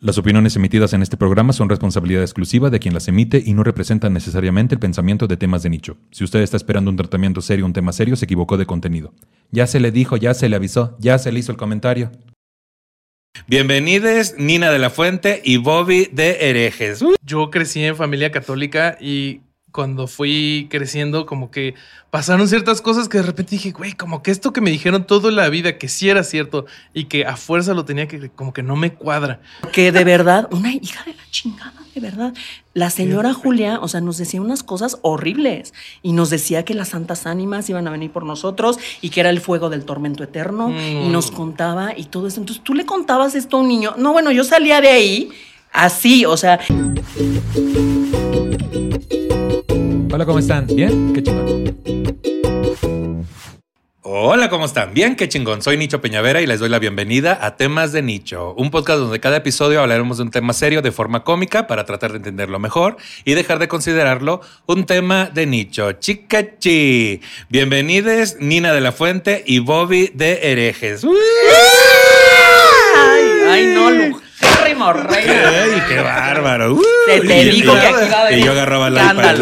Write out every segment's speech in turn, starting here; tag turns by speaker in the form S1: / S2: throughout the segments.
S1: Las opiniones emitidas en este programa son responsabilidad exclusiva de quien las emite y no representan necesariamente el pensamiento de temas de nicho. Si usted está esperando un tratamiento serio, un tema serio, se equivocó de contenido. Ya se le dijo, ya se le avisó, ya se le hizo el comentario.
S2: Bienvenidos Nina de la Fuente y Bobby de Herejes.
S3: Yo crecí en familia católica y cuando fui creciendo, como que pasaron ciertas cosas que de repente dije, güey, como que esto que me dijeron toda la vida, que sí era cierto y que a fuerza lo tenía que, como que no me cuadra.
S4: Que de verdad, una hija de la chingada, de verdad. La señora Julia, o sea, nos decía unas cosas horribles y nos decía que las santas ánimas iban a venir por nosotros y que era el fuego del tormento eterno y nos contaba y todo eso. Entonces tú le contabas esto a un niño. No, bueno, yo salía de ahí así, o sea.
S1: Hola, ¿cómo están? ¿Bien? Qué chingón.
S2: Hola, ¿cómo están? Bien, qué chingón. Soy Nicho Peñavera y les doy la bienvenida a Temas de Nicho, un podcast donde cada episodio hablaremos de un tema serio de forma cómica para tratar de entenderlo mejor y dejar de considerarlo un tema de nicho. Chicachi. Bienvenidos Nina de la Fuente y Bobby de Herejes.
S4: Ay, ay, no, Lu.
S2: ¡Ay, qué bárbaro!
S4: Te, te
S2: Y
S4: digo
S2: yo-
S4: que aquí va a venir
S2: Y yo agarraba iPad.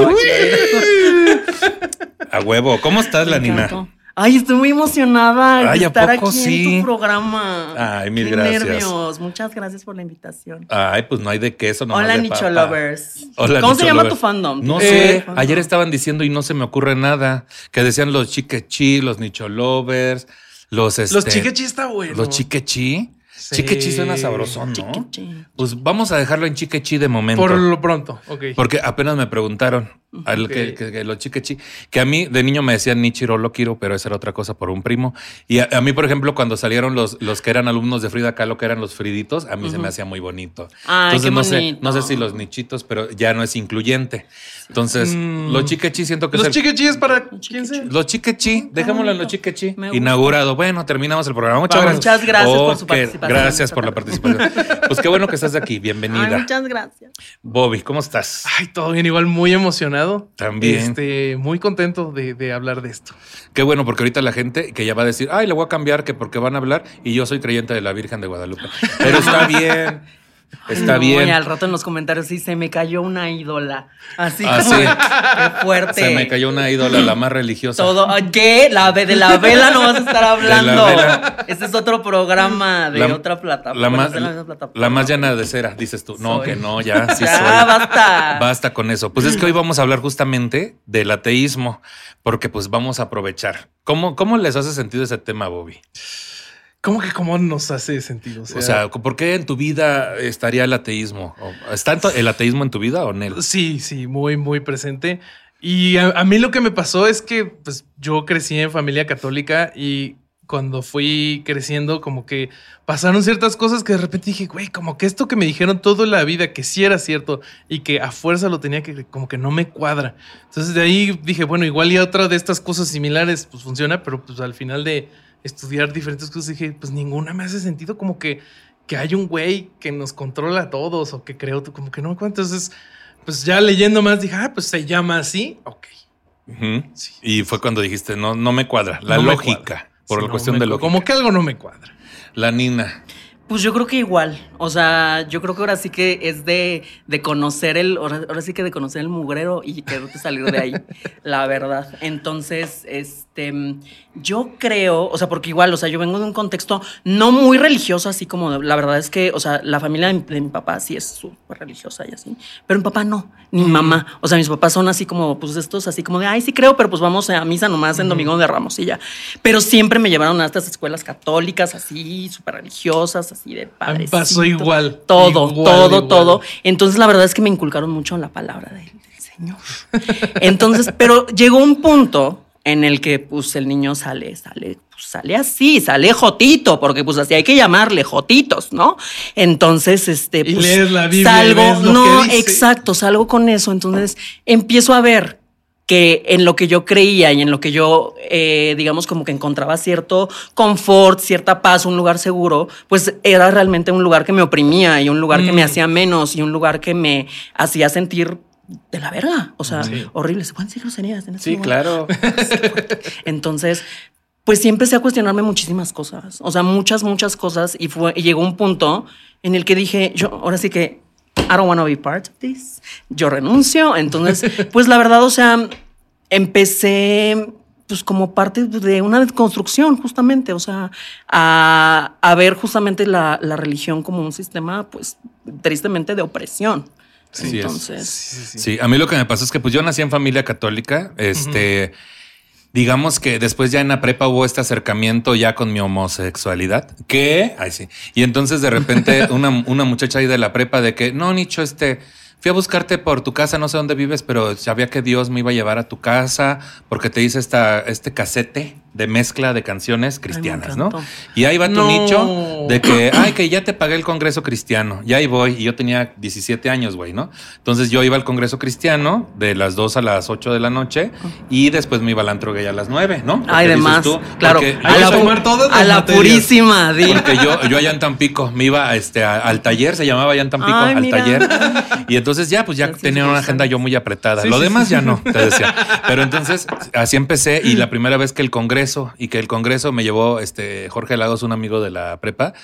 S2: A huevo. ¿Cómo estás, la Nina?
S4: Ay, estoy muy emocionada
S2: Ay,
S4: de
S2: ¿a
S4: estar
S2: poco
S4: aquí
S2: sí?
S4: en tu programa.
S2: Ay, mil
S4: Qué
S2: gracias.
S4: nervios. Muchas gracias por la invitación.
S2: Ay, pues no hay de queso, no
S4: Hola, Nicho Lovers.
S2: Hola,
S4: ¿Cómo
S2: Nicho
S4: se llama
S2: Lovers.
S4: tu fandom?
S2: No
S4: ¿Tu
S2: sé.
S4: fandom?
S2: Ayer estaban diciendo y no se me ocurre nada. Que decían los chiquechi, los nicho lovers, los este,
S3: Los chiquechi está bueno.
S2: Los chiquechi.
S3: Sí.
S2: Chiquechi suena sabrosón, ¿no?
S4: Chiquechi.
S2: Pues vamos a dejarlo en chiquechi de momento.
S3: Por lo pronto, ok.
S2: Porque apenas me preguntaron al que, que- que los chiquechi, que a mí de niño me decían Nichiro Lokiro, pero esa era otra cosa por un primo. Y a, a mí, por ejemplo, cuando salieron los, los que eran alumnos de Frida Kahlo, que eran los Friditos, a mí se me hacía muy bonito.
S4: Ay,
S2: Entonces
S4: qué
S2: no sé, no sé si los nichitos, pero ya no es incluyente. Entonces,
S3: Mm.
S2: los chiquechi siento que
S3: Los chiquechi es para quién sea.
S2: los chiquechi, dejémoslo en los chiquechi. Inaugurado. Bueno, terminamos el programa. Muchas
S3: Vamos.
S2: gracias.
S4: Muchas gracias por su participación.
S2: Gracias por la participación. pues qué bueno que estás aquí.
S4: Ay,
S2: Bienvenida.
S4: muchas gracias.
S2: Bobby, ¿cómo estás?
S3: Ay, todo bien, igual muy emocionado.
S2: También.
S3: Este, muy contento de, de hablar de esto.
S2: Qué bueno, porque ahorita la gente que ya va a decir, ay, le voy a cambiar que porque van a hablar y yo soy creyente de la Virgen de Guadalupe. Pero está bien, está
S4: No,
S2: bien.
S4: Y al rato en los comentarios sí se me cayó una ídola. Así
S2: Ah,
S4: como
S2: sí.
S4: qué fuerte.
S2: Se me cayó una ídola, la más religiosa.
S4: Todo. Ay, ¿Qué? La de la vela no vas a estar hablando. Este es otro programa de
S2: La-
S4: otra plataforma.
S2: La más,
S4: la misma plataforma.
S2: la más llena de cera, dices tú. No,
S4: Soy.
S2: que no, ya, sí
S4: ya,
S2: soy.
S4: basta.
S2: Basta con eso. Pues es que hoy vamos a hablar justamente del ateísmo, porque pues vamos a aprovechar. ¿Cómo, cómo les hace sentido ese tema, Bobby?
S3: ¿Cómo que cómo nos hace sentido?
S2: O sea, ¿por qué en tu vida estaría el ateísmo? ¿O ¿Está el ateísmo en tu vida o no?
S3: Sí, sí, muy, muy presente. Y a, a mí lo que me pasó es que pues, yo crecí en familia católica y cuando fui creciendo, como que pasaron ciertas cosas que de repente dije, güey, como que esto que me dijeron toda la vida, que sí era cierto y que a fuerza lo tenía que, como que no me cuadra. Entonces de ahí dije, bueno, igual y otra de estas cosas similares, pues funciona, pero pues al final de estudiar diferentes cosas dije, pues ninguna me hace sentido como que, que hay un güey que nos controla a todos o que creo, como que no me cuento. Entonces pues ya leyendo más dije, ah, pues se llama así. Ok. Sí.
S2: Y fue cuando dijiste, no, no me cuadra. La
S3: No
S2: lógica.
S3: cuadra.
S2: Por
S3: Sí,
S2: la
S3: no
S2: cuestión de lógica.
S3: Como que algo no me cuadra.
S2: La Nina.
S4: Pues yo creo que igual. O sea, yo creo que ahora sí que es de, de conocer el, ahora, ahora sí que de conocer el mugrero y quererte salir de ahí, la verdad. Entonces, este, yo creo, o sea, porque igual, o sea, yo vengo de un contexto no muy religioso, así como la verdad es que, o sea, la familia de mi, de mi papá sí es súper religiosa y así, pero mi papá no, ni mi mamá. O sea, mis papás son así como, pues estos, así como de, ay, sí creo, pero pues vamos a misa nomás en Domingo de Ramos y ya. Pero siempre me llevaron a estas escuelas católicas, así, súper religiosas, así de padres.
S3: pasó igual.
S4: Todo,
S3: Igual,
S4: todo,
S3: igual.
S4: todo. Entonces, la verdad es que me inculcaron mucho en la palabra del Señor. Entonces, pero llegó un punto en el que, pues, el niño sale, sale, pues, sale así, sale Jotito, porque pues así hay que llamarle Jotitos, ¿no? Entonces, este,
S3: Y
S4: pues,
S3: lees la Biblia y
S4: salgo,
S3: ves lo
S4: no,
S3: que dice.
S4: exacto, salgo con eso, entonces empiezo a ver que en lo que yo creía y en lo que yo, eh, digamos, como que encontraba cierto confort, cierta paz, un lugar seguro, pues era realmente un lugar que me oprimía y un lugar que me
S3: Mm.
S4: hacía menos y un lugar que me hacía sentir de la verga. O sea, horrible. ¿Se pueden decir groserías en este
S2: Sí, claro.
S4: Entonces, pues sí empecé a cuestionarme muchísimas cosas. O sea, muchas, muchas cosas. Y, fue, y llegó un punto en el que dije, yo ahora sí que, I don't want to be part of this. Yo renuncio. Entonces, pues la verdad, o sea, empecé pues como parte de una desconstrucción justamente, o sea, a, a ver justamente la, la religión como un sistema, pues tristemente de opresión.
S2: Es.
S4: Entonces,
S3: Sí, sí, sí.
S2: Sí, a mí lo que me pasó es que pues yo nací en familia católica, este, digamos que después ya en la prepa hubo este acercamiento ya con mi homosexualidad, que, ay sí, y entonces de repente una, una muchacha ahí de la prepa de que, no, Nicho, este, fui a buscarte por tu casa, no sé dónde vives, pero sabía que Dios me iba a llevar a tu casa porque te hice esta, este casete de mezcla de canciones cristianas, ¿no? Y ahí va tu
S3: No.
S2: nicho de que, ay, que ya te pagué el Congreso Cristiano. Y ahí voy. Y yo tenía 17 años, güey, ¿no? Entonces yo iba al Congreso Cristiano de las 2 a las 8 de la noche y después me iba al antro gay a las 9, ¿no?
S4: Ay,
S2: Porque
S4: de
S2: dices
S4: más.
S2: tú,
S4: claro, a la,
S3: tomar todas
S4: a la purísima, di.
S2: Porque yo, yo allá en Tampico me iba a este, a- al taller, se llamaba allá en Tampico,
S4: Ay,
S2: al
S4: mira.
S2: taller. Y entonces ya, pues ya tenía una agenda yo muy apretada.
S3: Sí,
S2: Lo
S3: sí,
S2: demás
S3: sí,
S2: ya
S3: sí.
S2: no, te decía. Pero entonces así empecé y la primera vez que el Congreso y que el Congreso me llevó este Jorge Lagos, un amigo de la prepa.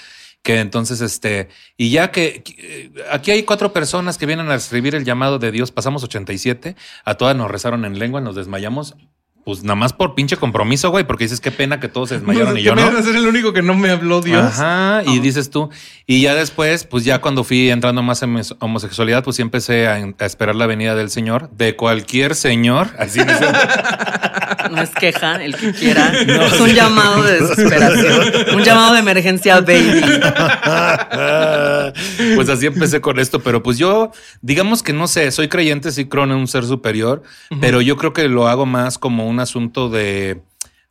S2: Que entonces, este, y ya que eh, aquí hay cuatro personas que vienen a escribir el llamado de Dios, pasamos 87, a todas nos rezaron en lengua, nos desmayamos, pues nada más por pinche compromiso, güey, porque dices qué pena que todos se desmayaron y
S3: ¿Qué
S2: yo no.
S3: a ser el único que no me habló Dios?
S2: Ajá, y dices tú, y ya después, pues ya cuando fui entrando más en homosexualidad, pues sí empecé a, a esperar la venida del Señor, de cualquier señor, así me dicen.
S4: No es queja, el que quiera. es un llamado de desesperación. Un llamado de emergencia, baby.
S2: pues así empecé con esto, pero pues yo, digamos que no sé, soy creyente, sí creo en un ser superior, pero yo creo que lo hago más como un asunto de,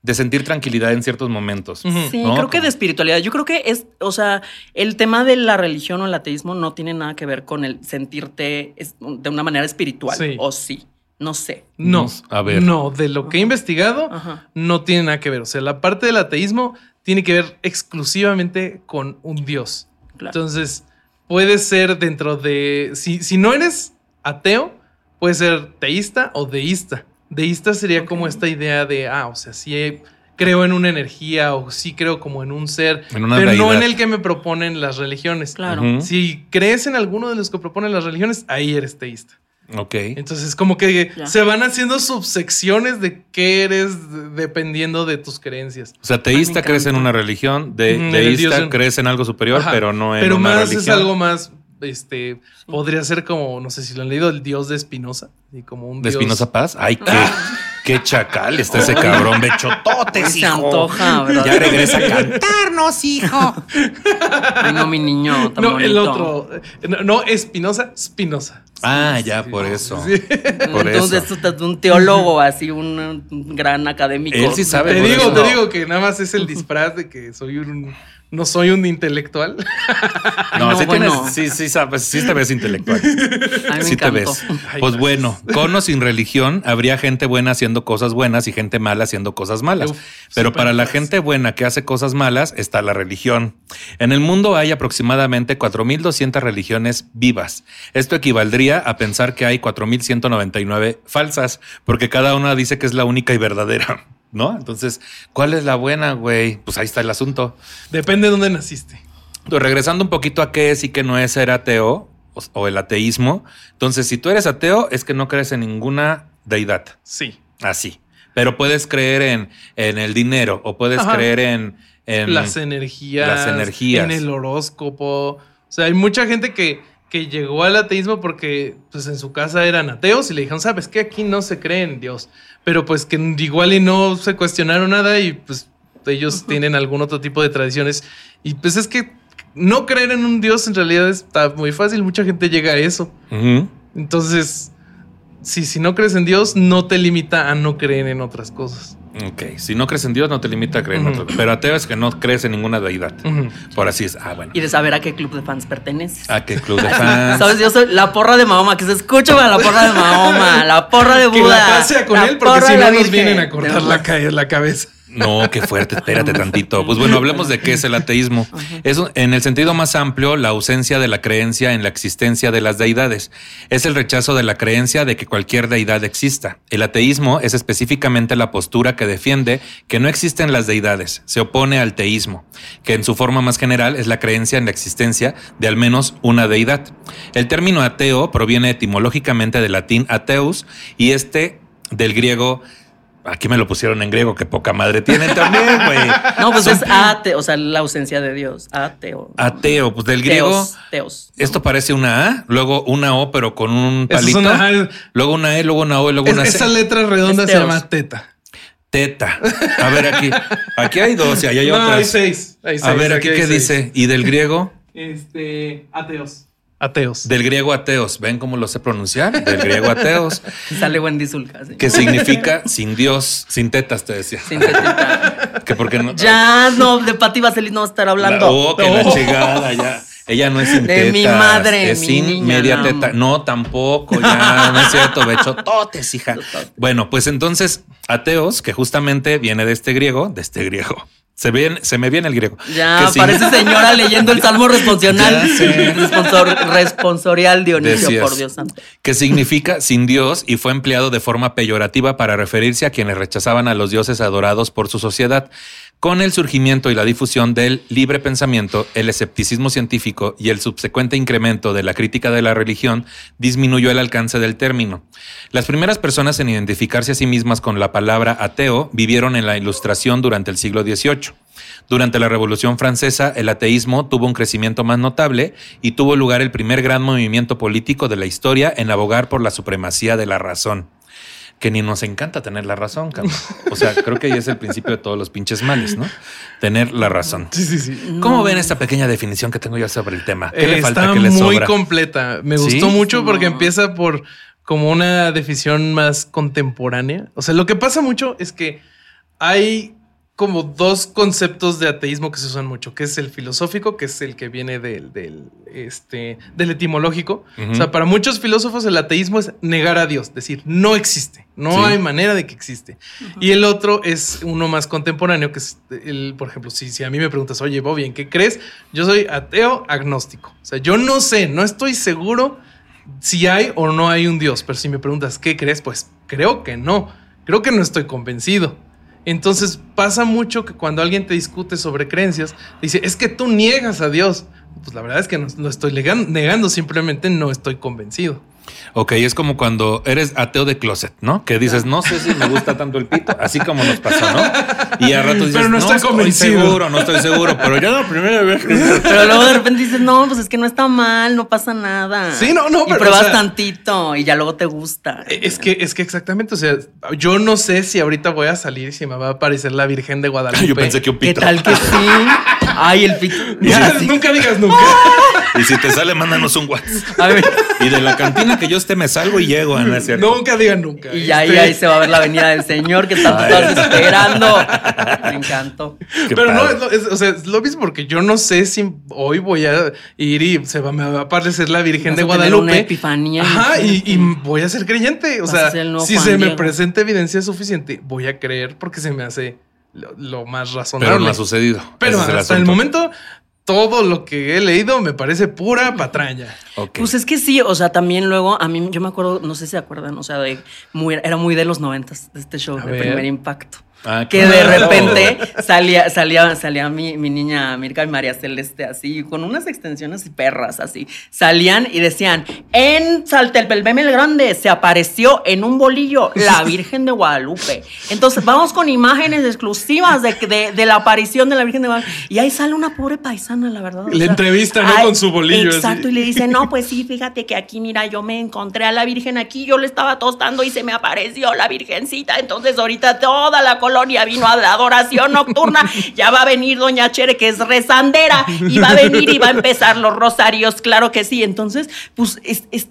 S2: de sentir tranquilidad en ciertos momentos.
S4: Sí,
S2: ¿no?
S4: creo que de espiritualidad. Yo creo que es, o sea, el tema de la religión o el ateísmo no tiene nada que ver con el sentirte de una manera espiritual.
S3: Sí.
S4: O sí, no sé.
S3: No,
S2: A ver.
S3: no, de lo que he investigado,
S4: Ajá.
S3: no tiene nada que ver. O sea, la parte del ateísmo tiene que ver exclusivamente con un Dios.
S4: Claro.
S3: Entonces, puede ser dentro de. Si, si no eres ateo, puede ser teísta o deísta. Deísta sería como esta idea de, ah, o sea, sí creo en una energía o sí creo como en un ser,
S2: En una
S3: pero no en el que me proponen las religiones.
S4: Claro.
S3: Si crees en alguno de los que proponen las religiones, ahí eres teísta.
S2: Ok.
S3: Entonces, como que
S4: Ya.
S3: se van haciendo subsecciones de qué eres de- dependiendo de tus creencias.
S2: O sea, teísta crees en una religión, de,
S3: el
S2: deísta crees en algo superior,
S3: Ajá.
S2: pero no en
S3: Pero
S2: una
S3: más
S2: religión.
S3: es algo más, este, podría ser como, no sé si lo han leído, el dios de Espinosa. Y como un
S2: ¿De Espinosa Paz? Ay, qué, qué chacal está ese cabrón. Bechototes,
S4: Se
S2: hijo.
S4: antoja, ¿verdad?
S2: Ya regresa a cantarnos, hijo.
S4: Ay, no, mi niño. Tan
S3: No, el otro. No, no Espinosa, Spinoza.
S2: Ah, ya, por eso.
S3: Sí.
S2: Por
S4: Entonces,
S2: eso.
S4: tú estás un teólogo así, un, gran académico.
S2: Él sí sabe,
S3: Te digo,
S2: eso.
S3: te digo que nada más es el disfraz de que soy un. No soy un intelectual.
S2: No,
S4: no,
S2: sí,
S4: bueno.
S2: tienes, sí, sí, sabes, sí te ves intelectual.
S4: Ay, me
S2: sí te ves.
S3: Ay,
S2: Pues bueno, con o sin religión, habría gente buena haciendo cosas buenas y gente mala haciendo cosas malas.
S3: Uf,
S2: Pero para la gente buena que hace cosas malas está la religión. En el mundo hay aproximadamente 4.200 religiones vivas. Esto equivaldría a pensar que hay 4.199 falsas, porque cada una dice que es la única y verdadera. ¿No? Entonces, ¿cuál es la buena, güey? Pues ahí está el asunto.
S3: Depende de dónde naciste.
S2: Entonces, regresando un poquito a qué es y qué no es ser ateo o, o el ateísmo. Entonces, si tú eres ateo, es que no crees en ninguna deidad.
S3: Sí.
S2: Así. Pero puedes creer en, en el dinero o puedes
S3: Ajá.
S2: creer en, en-
S3: las energías,
S2: las energías.
S3: en el horóscopo. O sea, hay mucha gente que, que llegó al ateísmo porque pues en su casa eran ateos y le dijeron, sabes que aquí no se cree en Dios, pero pues que igual y no se cuestionaron nada y pues ellos tienen algún otro tipo de tradiciones. Y pues es que no creer en un Dios en realidad está muy fácil, mucha gente llega a eso. Entonces, si, si no crees en Dios, no te limita a no creer en otras cosas.
S2: Ok, si no crees en Dios no te limita a creer en
S3: Ujú.
S2: otro. Pero ateo es que no crees en ninguna deidad.
S3: Ujú.
S2: Por así es. Ah, bueno.
S4: Y de saber a qué club de fans perteneces.
S2: ¿A qué club de fans?
S4: ¿Sabes? Yo soy la porra de Mahoma, que se escucha la porra de Mahoma, la porra de
S3: Que
S4: Buda.
S3: la paz sea con
S4: la
S3: él, porque si no
S4: la
S3: nos vienen a cortar la, ca- la cabeza.
S2: No, qué fuerte, espérate tantito. Pues bueno, hablemos de qué es el ateísmo. Es en el sentido más amplio la ausencia de la creencia en la existencia de las deidades. Es el rechazo de la creencia de que cualquier deidad exista. El ateísmo es específicamente la postura que defiende que no existen las deidades. Se opone al teísmo, que en su forma más general es la creencia en la existencia de al menos una deidad. El término ateo proviene etimológicamente del latín ateus y este del griego Aquí me lo pusieron en griego, que poca madre tienen también, güey.
S4: No, pues
S2: Son
S4: es ateo, o sea, la ausencia de Dios. Ateo.
S2: Ateo, pues del griego.
S4: Teos, teos.
S2: Esto parece una A, luego una O, pero con un
S3: Esa es
S2: palito.
S3: una-
S2: Luego una E, luego una O y luego
S3: Es-
S2: una
S3: esa
S2: C.
S3: letra redonda
S4: Es
S3: se llama teta.
S2: Teta. A ver, aquí. Aquí hay dos y ahí hay
S3: no,
S2: otras.
S3: hay seis. hay
S2: A
S3: seis,
S2: ver, aquí qué
S3: seis.
S2: dice. Y del griego,
S3: Este, ateos. Ateos.
S2: del griego ateos. ¿Ven cómo lo sé pronunciar? Del griego ateos,
S4: Sale Wendy Zulka. sí.
S2: que significa sin Dios, sin tetas, te decía.
S4: Sin tetita.
S2: Que porque no.
S4: Ya, no, de Pati Vaselis no va a estar
S2: La-
S4: hablando.
S2: oh, que la chingada, ya. Ella no es sin
S4: De mi
S2: tetas,
S4: madre,
S2: es
S4: mi
S2: sin
S4: niña,
S2: media
S4: la
S2: teta. No, tampoco, ya, no es cierto, becho totes, hija. Bueno, pues entonces, ateos, que justamente viene de este griego, de este griego. Se, se me viene el griego.
S4: Ya,
S2: Que sí-
S4: parece señora leyendo el salmo
S2: sé.
S4: Responsor- responsorial Dionisio,
S2: Decías.
S4: por Dios santo.
S2: que significa sin Dios y fue empleado de forma peyorativa para referirse a quienes rechazaban a los dioses adorados por su sociedad. Con el surgimiento y la difusión del libre pensamiento, el escepticismo científico y el subsecuente incremento de la crítica de la religión, disminuyó el alcance del término. Las primeras personas en identificarse a sí mismas con la palabra ateo vivieron en la Ilustración durante el siglo XVIII. Durante la Revolución Francesa, el ateísmo tuvo un crecimiento más notable y tuvo lugar el primer gran movimiento político de la historia en abogar por la supremacía de la razón. Que ni nos encanta tener la razón, cabrón. O sea, creo que ahí es el principio de todos los pinches males, ¿no? Tener la razón.
S3: Sí, sí, sí.
S2: ¿Cómo ven esta pequeña definición que tengo yo sobre el tema? ¿Qué
S3: Eh,
S2: le falta
S3: está
S2: que le
S3: muy completa. Me
S2: ¿Sí?
S3: gustó mucho porque
S4: No.
S3: empieza por como una definición más contemporánea. O sea, lo que pasa mucho es que hay como dos conceptos de ateísmo que se usan mucho, que es el filosófico, que es el que viene del, del, este, del etimológico. O sea, para muchos filósofos el ateísmo es negar a Dios, decir, no existe, no
S2: Sí.
S3: hay manera de que existe. Y el otro es uno más contemporáneo, que es, el, por ejemplo, si, si a mí me preguntas, oye, Bobby, ¿en qué crees? Yo soy ateo agnóstico. O sea, yo no sé, no estoy seguro si hay o no hay un Dios, pero si me preguntas, ¿qué crees? Pues creo que no, creo que no estoy convencido. Entonces pasa mucho que cuando alguien te discute sobre creencias, dice, es que tú niegas a Dios. Pues la verdad es que no, no estoy negando, simplemente no estoy convencido.
S2: Ok, es como cuando eres ateo de closet, ¿no? Que dices, no sé si me gusta tanto el pito, así como nos pasó, ¿no? Y a rato dices,
S3: Pero no estoy convencido".
S2: seguro, no estoy seguro, pero ya la primera vez que...
S4: Pero luego de repente dices, no, pues es que no está mal, no pasa nada.
S3: Sí, no, no,
S4: Y
S3: pero,
S4: pruebas
S3: o sea-
S4: tantito y ya luego te gusta.
S3: Eh, Es que, es que exactamente, o sea, yo no sé si ahorita voy a salir y si me va a aparecer la Virgen de Guadalupe.
S2: Yo pensé que un
S4: ¿Qué
S2: pito.
S4: tal que sí? Ay, el pito.
S3: Ya, nunca digas nunca.
S2: Y si te sale, mándanos un WhatsApp.
S4: A ver.
S2: Y de la cantina que yo esté me salgo y llego, ¿no es cierto?
S3: nunca digan nunca.
S4: Y ya ahí,
S3: Este,
S4: ahí se va a ver la venida del Señor que tanto estás esperando. Me encantó.
S2: Qué
S3: Pero no,
S2: padre.
S3: es o sea, es lo mismo porque yo no sé si hoy voy a ir y se va, me va a aparecer la Virgen
S4: Vas
S3: de
S4: a tener
S3: Guadalupe.
S4: una epifanía.
S3: Ajá, y, y voy a ser creyente. O
S4: Vas
S3: sea,
S4: a
S3: si
S4: Juan
S3: se me presenta evidencia suficiente, voy a creer porque se me hace lo, lo más razonable.
S2: Pero no ha sucedido.
S3: Pero
S2: es
S3: hasta el momento, todo lo que he leído me parece pura patraña.
S2: Ok.
S4: Pues es que sí, o sea, también luego a mí, yo me acuerdo, no sé si se acuerdan, o sea, de muy, era muy de los noventas de este show,
S3: A
S4: de
S3: ver.
S4: primer impacto.
S2: Ah,
S4: Que de repente salía, salía, salía mi, mi niña Mirka y María Celeste así, con unas extensiones y perras así. Salían y decían, en Saltelpelbem el Grande se apareció en un bolillo la Virgen de Guadalupe. Entonces vamos con imágenes exclusivas de, de, de la aparición de la Virgen de Guadalupe. Y ahí sale una pobre paisana, la verdad. o
S3: Le entrevista, ¿no? Con su bolillo,
S4: Exacto,
S3: así.
S4: y le dice, no, pues sí, fíjate que aquí, mira, yo me encontré a la Virgen aquí, yo le estaba tostando y se me apareció la Virgencita. Entonces ahorita toda la colonia vino a la adoración nocturna. Ya va a venir doña Chere, que es rezandera, y va a venir y va a empezar los rosarios, claro que sí. Entonces, pues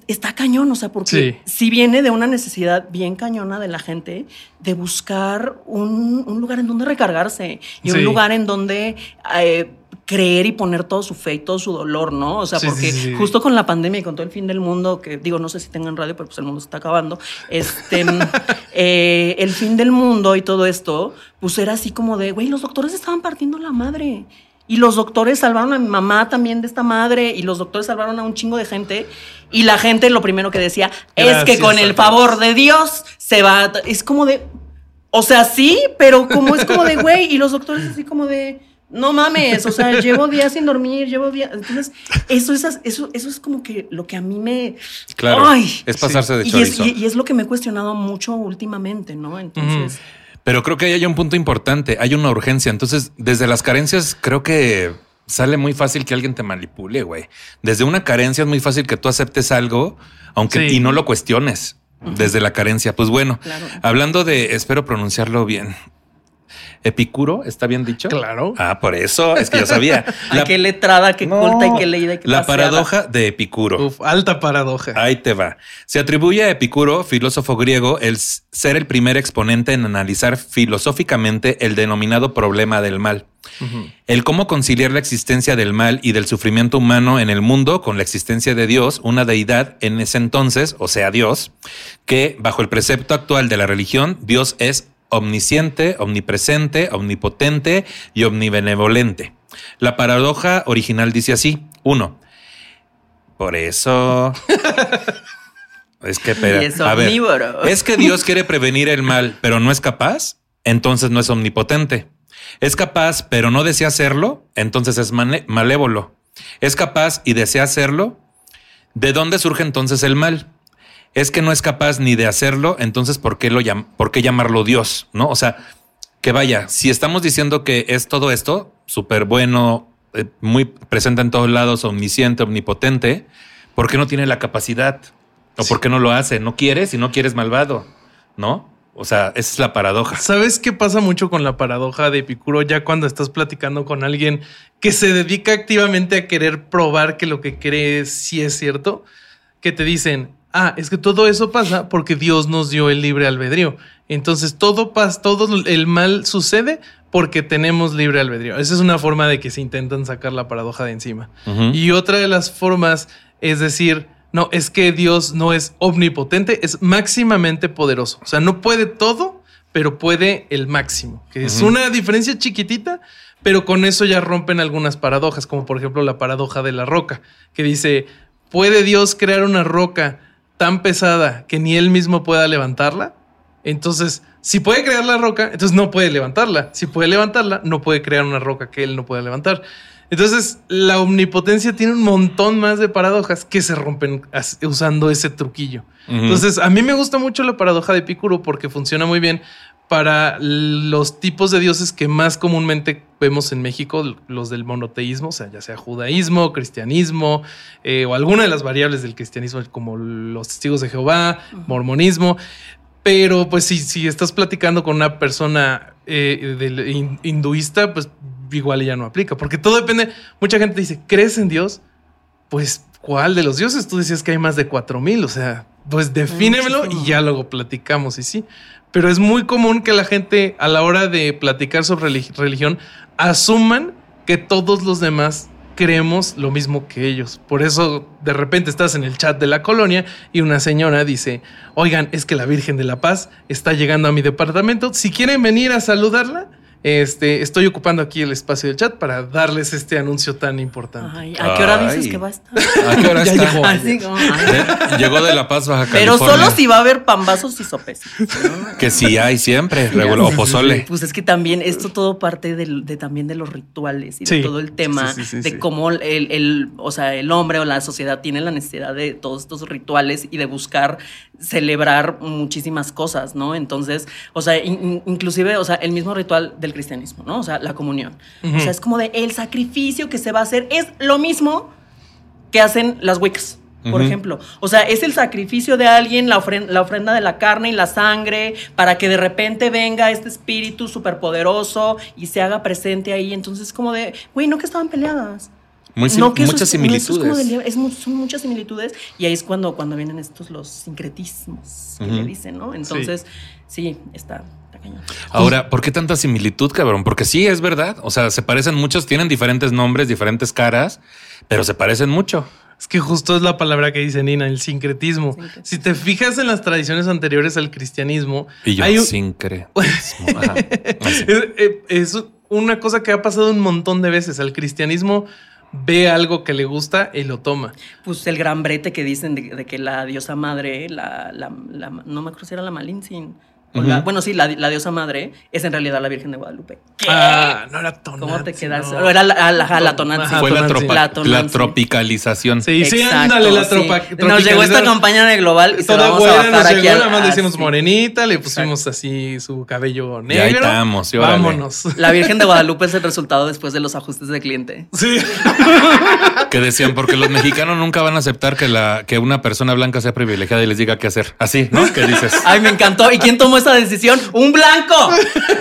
S4: está cañón, o sea, porque si viene de una necesidad bien cañona de la gente de buscar un, lugar en donde recargarse y un lugar en donde... Eh, creer y poner todo su fe y todo su dolor, ¿no? O sea, porque justo con la pandemia y con todo el fin del mundo, que digo, no sé si tengan radio, pero pues el mundo se está acabando, este, eh, el fin del mundo y todo esto, pues era así como de, güey, los doctores estaban partiendo la madre. Y los doctores salvaron a mi mamá también de esta madre, y los doctores salvaron a un chingo de gente. Y la gente lo primero que decía es que con el favor de Dios se va. Es como de. O sea, sí, pero como es como de, güey, y los doctores así como de no mames, o sea, llevo días sin dormir, llevo días. Entonces, eso es, eso, eso es como que lo que a mí me.
S2: Claro. es pasarse de chorizo.
S4: Y es, lo que me he cuestionado mucho últimamente, ¿no? Entonces.
S2: Pero creo que hay un punto importante, hay una urgencia. Entonces, desde las carencias, creo que sale muy fácil que alguien te manipule, güey. Desde una carencia es muy fácil que tú aceptes algo, aunque y no lo cuestiones. Desde la carencia. Pues bueno, hablando de, espero pronunciarlo bien, Epicuro, ¿está bien dicho?
S3: Claro.
S2: Ah, por eso, es que yo sabía.
S4: La... qué letrada, qué culta y qué leída.
S2: la paradoja de Epicuro.
S3: Uf, alta paradoja.
S2: Ahí te va. Se atribuye a Epicuro, filósofo griego, el ser el primer exponente en analizar filosóficamente el denominado problema del mal. El cómo conciliar la existencia del mal y del sufrimiento humano en el mundo con la existencia de Dios, una deidad en ese entonces, o sea, Dios, que bajo el precepto actual de la religión, Dios es omnisciente, omnipresente, omnipotente y omnibenevolente. La paradoja original dice así: uno. Por eso. es que,
S4: es a ver,
S2: es que Dios quiere prevenir el mal, pero no es capaz, entonces no es omnipotente. Es capaz, pero no desea hacerlo, entonces es malévolo. Es capaz y desea hacerlo. ¿De dónde surge entonces el mal? Es que no es capaz ni de hacerlo, entonces ¿por qué, lo por qué llamarlo Dios? ¿No? O sea, que vaya, si estamos diciendo que es todo esto, súper bueno, eh, muy presente en todos lados, omnisciente, omnipotente, ¿por qué no tiene la capacidad? ¿O por qué no lo hace? No quieres y no quieres malvado, ¿no? O sea, esa es la paradoja.
S3: ¿Sabes qué pasa mucho con la paradoja de Epicuro ya cuando estás platicando con alguien que se dedica activamente a querer probar que lo que cree sí es cierto? Que te dicen, ah, es que todo eso pasa porque Dios nos dio el libre albedrío. Entonces todo pasa, todo el mal sucede porque tenemos libre albedrío. Esa es una forma de que se intentan sacar la paradoja de encima. Y otra de las formas es decir, no, es que Dios no es omnipotente, es máximamente poderoso. O sea, no puede todo, pero puede el máximo, que es una diferencia chiquitita, pero con eso ya rompen algunas paradojas, como por ejemplo la paradoja de la roca, que dice, ¿puede Dios crear una roca tan pesada que ni él mismo pueda levantarla. Entonces, si puede crear la roca, entonces no puede levantarla. Si puede levantarla, no puede crear una roca que él no pueda levantar. Entonces, la omnipotencia tiene un montón más de paradojas que se rompen usando ese truquillo. Entonces, a mí me gusta mucho la paradoja de Epicuro porque funciona muy bien para los tipos de dioses que más comúnmente vemos en México, los del monoteísmo, o sea, ya sea judaísmo, cristianismo, eh, o alguna de las variables del cristianismo, como los testigos de Jehová, mormonismo. Pero pues si, si estás platicando con una persona eh, hinduista, pues igual ya no aplica, porque todo depende, mucha gente dice, ¿crees en Dios? Pues, ¿cuál de los dioses? Tú decías que hay más de cuatro mil, o sea, pues defínemelo y ya luego platicamos y sí pero es muy común que la gente a la hora de platicar sobre religión asuman que todos los demás creemos lo mismo que ellos. Por eso de repente estás en el chat de la colonia y una señora dice, oigan, es que la Virgen de la Paz está llegando a mi departamento, si quieren venir a saludarla, este, estoy ocupando aquí el espacio del chat para darles este anuncio tan importante.
S4: ¿A qué hora dices que va a estar? ¿A
S2: qué hora está? Llegó. de La Paz, Baja
S4: California. Pero solo si va a haber pambazos y sopes.
S2: que sí hay siempre, o pozole.
S4: Pues es que también esto todo parte de, también de los rituales y de todo el tema de cómo el, el, o sea, el hombre o la sociedad tiene la necesidad de todos estos rituales y de buscar celebrar muchísimas cosas, ¿no? Entonces, o sea, inclusive, o sea, el mismo ritual del cristianismo, ¿no? O sea, la comunión. O sea, es como de el sacrificio que se va a hacer es lo mismo que hacen las wiccas. por
S2: Ujú.
S4: ejemplo. O sea, es el sacrificio de alguien, la, la ofrenda de la carne y la sangre, para que de repente venga este espíritu superpoderoso y se haga presente ahí. Entonces, como de, güey, no que estaban peleadas.
S2: Muy sim-
S4: no que
S2: muchas
S4: es- no, eso es
S2: similitudes.
S4: de- es son muchas similitudes y ahí es cuando, cuando vienen estos los sincretismos que
S2: Ujú.
S4: le dicen, ¿no? Entonces, sí, está, está cañón.
S2: Ahora, ¿por qué tanta similitud, cabrón? Porque sí, es verdad. O sea, se parecen muchos, tienen diferentes nombres, diferentes caras, pero se parecen mucho.
S3: Es que justo es la palabra que dice Nina, el sincretismo.
S4: Sincretismo.
S3: Si te fijas en las tradiciones anteriores al cristianismo,
S2: Y yo,
S3: hay un-
S2: sincretismo. Ajá. Así.
S3: es, eh, es una cosa que ha pasado un montón de veces. Al cristianismo ve algo que le gusta y lo toma.
S4: Pues el gran brete que dicen de, de que la diosa madre, la, la, la- no me acuerdo si era la Malintzin. La- bueno, sí, la, la diosa madre es en realidad la Virgen de Guadalupe. ¿Qué?
S3: Ah, no era Tonantzin.
S4: ¿Cómo te quedas?
S3: no.
S4: O era la, la, la
S2: Fue la,
S4: La
S2: la tropicalización.
S3: Sí, sí,
S4: Exacto,
S3: ándale, la
S4: sí.
S3: tropa.
S4: Nos llegó esta campaña de Global y se la
S3: Toda
S4: vamos
S3: buena nos
S4: aquí.
S3: llegó,
S4: al-
S3: nada más
S4: sí.
S3: morenita, le pusimos así su cabello
S2: Ya
S3: negro.
S2: estamos, y órale.
S3: Vámonos.
S4: La Virgen de Guadalupe es el resultado después de los ajustes de cliente.
S3: Sí.
S2: Que decían, porque los mexicanos nunca van a aceptar que, la, que una persona blanca sea privilegiada y les diga qué hacer. Así, ¿no? ¿Qué dices?
S4: Ay, me encantó. ¿Y quién tomó esa decisión? ¡Un blanco!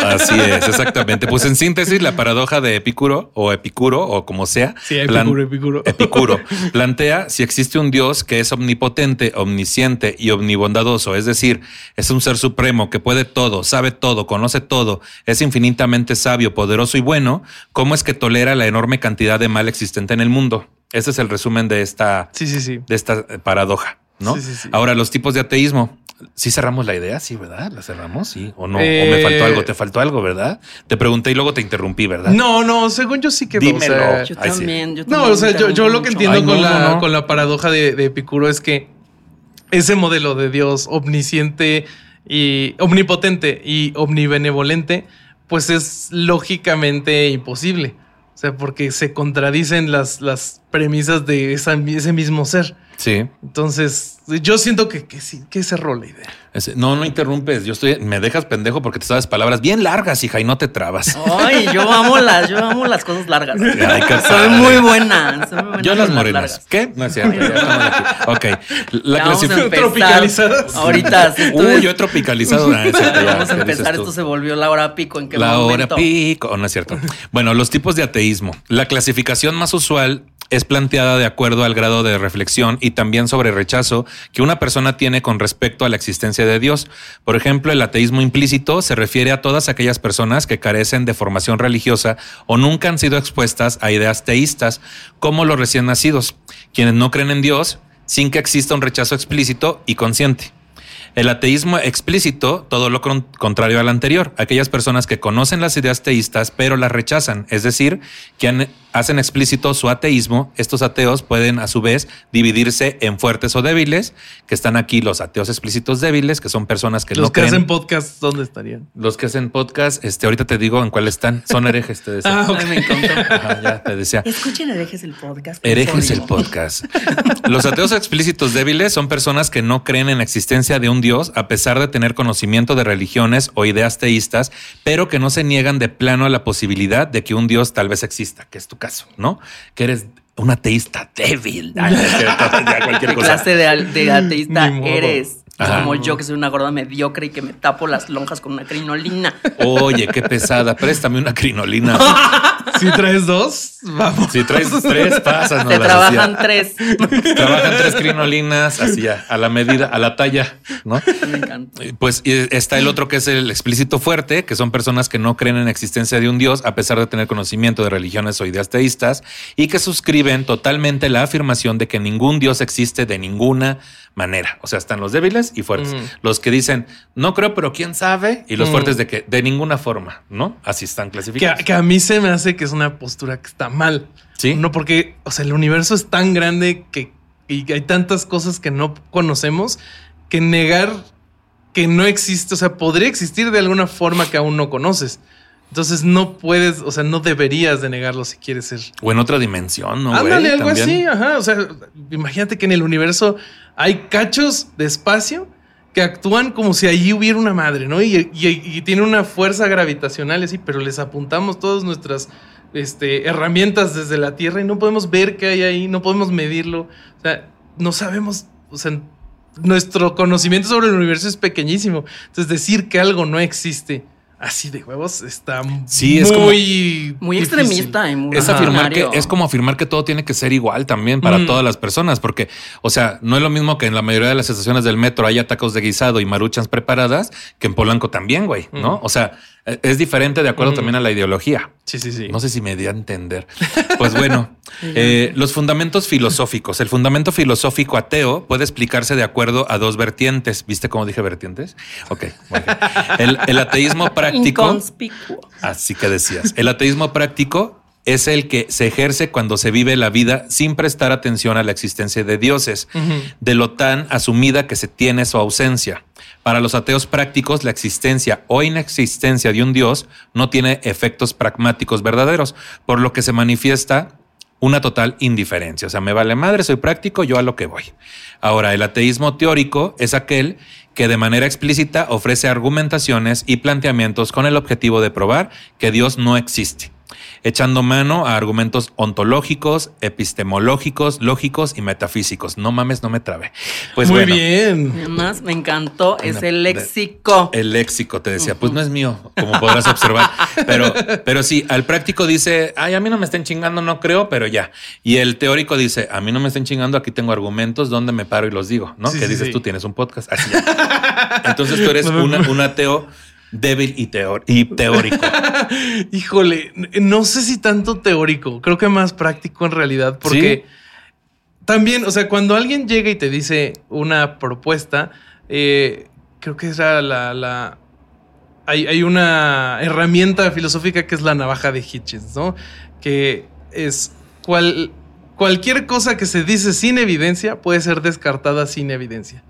S2: Así es, exactamente. Pues en síntesis, la paradoja de Epicuro o Epicuro o como sea.
S3: Sí,
S2: plan-
S3: Epicuro, Epicuro.
S2: Epicuro plantea si existe un Dios que es omnipotente, omnisciente y omnibondadoso, es decir, es un ser supremo que puede todo, sabe todo, conoce todo, es infinitamente sabio, poderoso y bueno, ¿cómo es que tolera la enorme cantidad de mal existente en el mundo? Ese es el resumen de esta,
S3: Sí, sí, sí.
S2: de esta paradoja, ¿no?
S3: Sí, sí, sí.
S2: Ahora, los tipos de ateísmo. Sí cerramos la idea, sí, ¿verdad? ¿La cerramos? Sí. ¿O no? ¿O
S3: Eh,
S2: me faltó algo? ¿Te faltó algo, verdad? Te pregunté y luego te interrumpí, ¿verdad?
S3: No, no, según yo sí quedó.
S2: Dímelo.
S3: O sea,
S4: Yo también, yo
S3: no,
S4: también
S3: o sea, yo, yo lo que entiendo
S2: Ay,
S3: con,
S2: no,
S3: la,
S2: no, no.
S3: con la paradoja de, de Epicuro es que ese modelo de Dios omnisciente y omnipotente y omnibenevolente, pues es lógicamente imposible. O sea, porque se contradicen las, las premisas de esa- ese mismo ser.
S2: Sí.
S3: Entonces, yo siento que, que sí, que cerró la idea.
S2: Ese- no, no interrumpes. Yo estoy, me dejas pendejo porque te sabes palabras bien largas, hija, y no te trabas.
S4: Ay, yo amo las, yo amo las cosas largas.
S2: Ay, qué
S4: soy muy buena. soy muy buena
S2: Yo las morenas.
S4: largas.
S2: ¿Qué? No es cierto. ya. Ok. La clasificación.
S4: empezar.
S3: Tropicalizadas.
S4: Ahorita. sí,
S2: Uy, yo he tropicalizado. Ya,
S4: Vamos a
S2: ¿qué dices
S4: empezar. Esto se volvió la hora pico. ¿En qué
S2: La hora
S4: momento?
S2: pico. Oh, no es cierto. Bueno, los tipos de ateísmo. La clasificación más usual es planteada de acuerdo al grado de reflexión y también sobre rechazo que una persona tiene con respecto a la existencia de Dios. Por ejemplo, el ateísmo implícito se refiere a todas aquellas personas que carecen de formación religiosa o nunca han sido expuestas a ideas teístas, como los recién nacidos, quienes no creen en Dios sin que exista un rechazo explícito y consciente. El ateísmo explícito, todo lo con- contrario al anterior, aquellas personas que conocen las ideas teístas pero las rechazan, es decir, que han- hacen explícito su ateísmo, estos ateos pueden a su vez dividirse en fuertes o débiles, que están aquí los ateos explícitos débiles, que son personas que
S3: Los
S2: no
S3: que
S2: creen.
S3: hacen podcast, ¿dónde estarían?
S2: los que hacen podcast, este, ahorita te digo en cuál están, son herejes, te decía.
S3: Ah.
S4: Ay, me encantó.
S2: Ajá, ya te decía.
S4: Escuchen herejes el podcast.
S2: Herejes el podcast. Los ateos explícitos débiles son personas que no creen en la existencia de un Dios a pesar de tener conocimiento de religiones o ideas teístas, pero que no se niegan de plano a la posibilidad de que un Dios tal vez exista, que es tu caso, ¿no? Que eres un ateísta débil. Ay, cualquier
S4: ¿Qué
S2: cosa.
S4: clase de, de ateísta eres?
S2: Ajá.
S4: Como yo, que soy una gorda mediocre y que me tapo las lonjas con una crinolina.
S2: Oye, qué pesada. Préstame una crinolina.
S3: Si traes dos, vamos.
S2: Si traes tres, pasas.
S4: Te trabajan tres.
S2: Trabajan tres crinolinas, así ya, a la medida, a la talla, ¿no?
S4: Me encanta.
S2: Eh, Pues está el otro que es el explícito fuerte, que son personas que no creen en la existencia de un Dios a pesar de tener conocimiento de religiones o ideas teístas y que suscriben totalmente la afirmación de que ningún Dios existe de ninguna manera. O sea, están los débiles y fuertes.
S3: Mm.
S2: Los que dicen, no creo, pero quién sabe, y los
S3: Mm.
S2: fuertes de que de ninguna forma, ¿no? Así están
S3: Que,
S2: clasificados.
S3: que a mí se me hace que es una postura que está mal.
S2: Sí.
S3: No, porque, o sea, el universo es tan grande que y hay tantas cosas que no conocemos que negar que no existe, o sea, podría existir de alguna forma que aún no conoces. Entonces no puedes, o sea, no deberías de negarlo si quieres ser.
S2: O en otra dimensión, ¿no? güey?
S3: Ándale, algo
S2: También.
S3: así, ajá. O sea, imagínate que en el universo hay cachos de espacio que actúan como si allí hubiera una madre, ¿no? Y, y, tiene una fuerza gravitacional, así, pero les apuntamos todas nuestras este, herramientas desde la Tierra y no podemos ver qué hay ahí, no podemos medirlo. O sea, no sabemos, o sea, nuestro conocimiento sobre el universo es pequeñísimo. Entonces, decir que algo no existe así de huevos está
S2: Sí, es como-
S3: muy,
S4: Muy
S3: difícil.
S4: extremista y muy
S2: Es afirmar que es como afirmar que todo tiene que ser igual también para
S3: Mm.
S2: todas las personas, porque, o sea, no es lo mismo que en la mayoría de las estaciones del metro haya tacos de guisado y maruchas preparadas que en Polanco también, güey, ¿no?
S3: Mm.
S2: O sea, es diferente de acuerdo
S3: Mm.
S2: también a la ideología.
S3: Sí, sí, sí.
S2: No sé si me di a entender. Pues bueno, eh, los fundamentos filosóficos. El fundamento filosófico ateo puede explicarse de acuerdo a dos vertientes. ¿Viste cómo dije vertientes? Ok. El, el ateísmo práctico.
S4: Inconspicuo.
S2: Así que decías. El ateísmo práctico es el que se ejerce cuando se vive la vida sin prestar atención a la existencia de dioses, de lo tan asumida que se tiene su ausencia. Para los ateos prácticos, la existencia o inexistencia de un dios no tiene efectos pragmáticos verdaderos, por lo que se manifiesta una total indiferencia. O sea, me vale madre, soy práctico, yo a lo que voy. Ahora, el ateísmo teórico es aquel que de manera explícita ofrece argumentaciones y planteamientos con el objetivo de probar que Dios no existe, echando mano a argumentos ontológicos, epistemológicos, lógicos y metafísicos. No mames, no me trabe. Pues
S3: Muy
S2: bueno,
S3: bien.
S4: Además, me encantó
S2: Una-
S4: ese léxico.
S2: el léxico te decía, pues no es mío, como podrás observar. Pero, pero sí, al práctico dice, ay, a mí no me estén chingando, no creo, pero ya. Y el teórico dice, a mí no me estén chingando, aquí tengo argumentos donde me paro y los digo, ¿no?
S3: Sí,
S2: que
S3: sí,
S2: dices,
S3: sí.
S2: tú tienes un podcast. Así ya. Entonces tú eres un ateo débil y, y teórico.
S3: Híjole, no sé si tanto teórico, creo que más práctico en realidad, porque también, o sea, cuando alguien llega y te dice una propuesta, eh, creo que era la... la- hay, hay una herramienta filosófica que es la navaja de Hitchens, ¿no? Que es cual, cualquier cosa que se dice sin evidencia puede ser descartada sin evidencia.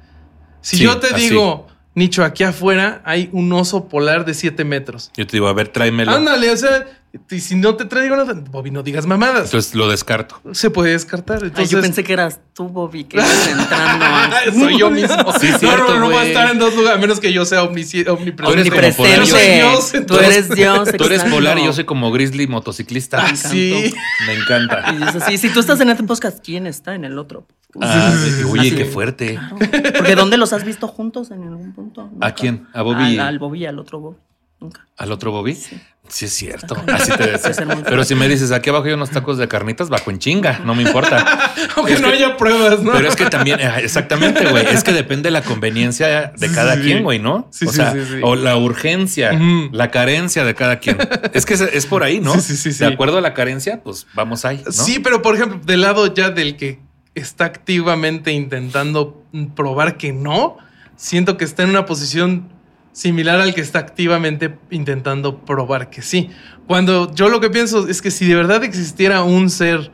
S3: Si
S2: Sí,
S3: yo te
S2: así.
S3: digo, Nicho, aquí afuera hay un oso polar de 7 metros.
S2: Yo te digo, a ver, tráemelo.
S3: Ándale, o sea, y si no te traigo nada, Bobby, no digas mamadas.
S2: Entonces lo descarto.
S3: se puede descartar.
S4: Ay,
S3: Entonces,
S4: yo pensé que eras tú, Bobby, que ibas entrando.
S3: soy yo mismo.
S2: Sí,
S3: no,
S2: cierto,
S3: no, no, no voy a estar en dos lugares, a menos que yo sea omnipresente.
S2: Tú eres como polar.
S3: Yo soy Dios,
S4: Tú
S3: entonces-
S4: eres Dios.
S2: Tú eres polar y yo soy como grizzly motociclista.
S3: Ah, sí.
S2: Me encanta.
S4: Y dices así, si tú estás en este podcast, ¿quién está en el otro?
S2: Ah, sí, oye,
S4: Así.
S2: qué fuerte.
S4: Claro. Porque ¿dónde los has visto juntos en algún punto?
S2: ¿A quién? ¿A Bobby?
S4: Al, al Bobby y al otro Bobby. Nunca.
S2: ¿Al otro Bobby?
S4: Sí.
S2: Sí, es cierto. Así te decía. Pero si me dices, aquí abajo hay unos tacos de carnitas, bajo en chinga, no me importa.
S3: Aunque
S2: Es
S3: no
S2: que-
S3: haya pruebas, ¿no?
S2: Pero es que también, exactamente, güey, es que depende de la conveniencia de cada
S3: sí,
S2: quien, güey, ¿no?
S3: Sí,
S2: o
S3: sí,
S2: sea,
S3: sí, sí.
S2: o la urgencia, la carencia de cada quien. Es que es, es por ahí, ¿no?
S3: Sí, sí, sí, sí.
S2: De acuerdo a la carencia, pues vamos ahí, ¿no?
S3: Sí, pero por ejemplo, del lado ya del que está activamente intentando probar que no, siento que está en una posición similar al que está activamente intentando probar que sí. Cuando yo lo que pienso es que si de verdad existiera un ser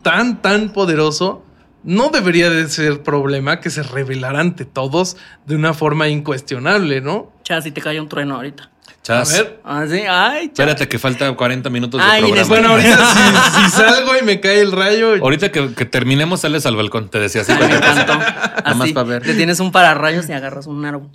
S3: tan, tan poderoso, no debería de ser problema que se revelara ante todos de una forma incuestionable, ¿no?
S4: Chas, si te cae un trueno ahorita.
S2: Chas,
S3: A ver.
S4: Ah, sí, ay, chas.
S2: espérate que falta 40 minutos de
S4: Ay,
S2: programa.
S4: Inés,
S3: Bueno, ahorita si, si salgo y me cae el rayo,
S2: Ahorita que, que terminemos, sales al balcón, te decía así.
S4: Ay, me encantó.
S2: Nada más para ver.
S4: Te tienes un pararrayos y agarras un árbol.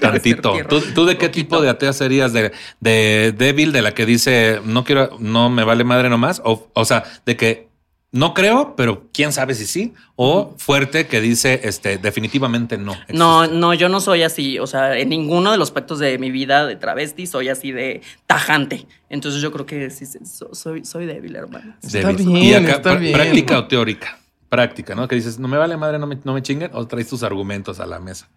S2: Tantito. ¿Tú, tú de qué tipo de atea serías? ¿De, de débil, de la que dice no quiero, no me vale madre nomás? O, o sea, de que no creo, pero quién sabe si sí. O fuerte que dice este definitivamente no.
S4: No,
S2: existe.
S4: no, yo no soy así. O sea, en ninguno de los aspectos de mi vida de travesti soy así de tajante. Entonces yo creo que sí, sí, so- soy, soy débil, hermano.
S3: Está
S2: Débil.
S3: bien,
S2: y acá,
S3: está
S2: pr-
S3: bien.
S2: práctica o teórica. Práctica, ¿no? Que dices, no me vale madre, no me, no me chinguen, o traes tus argumentos a la mesa.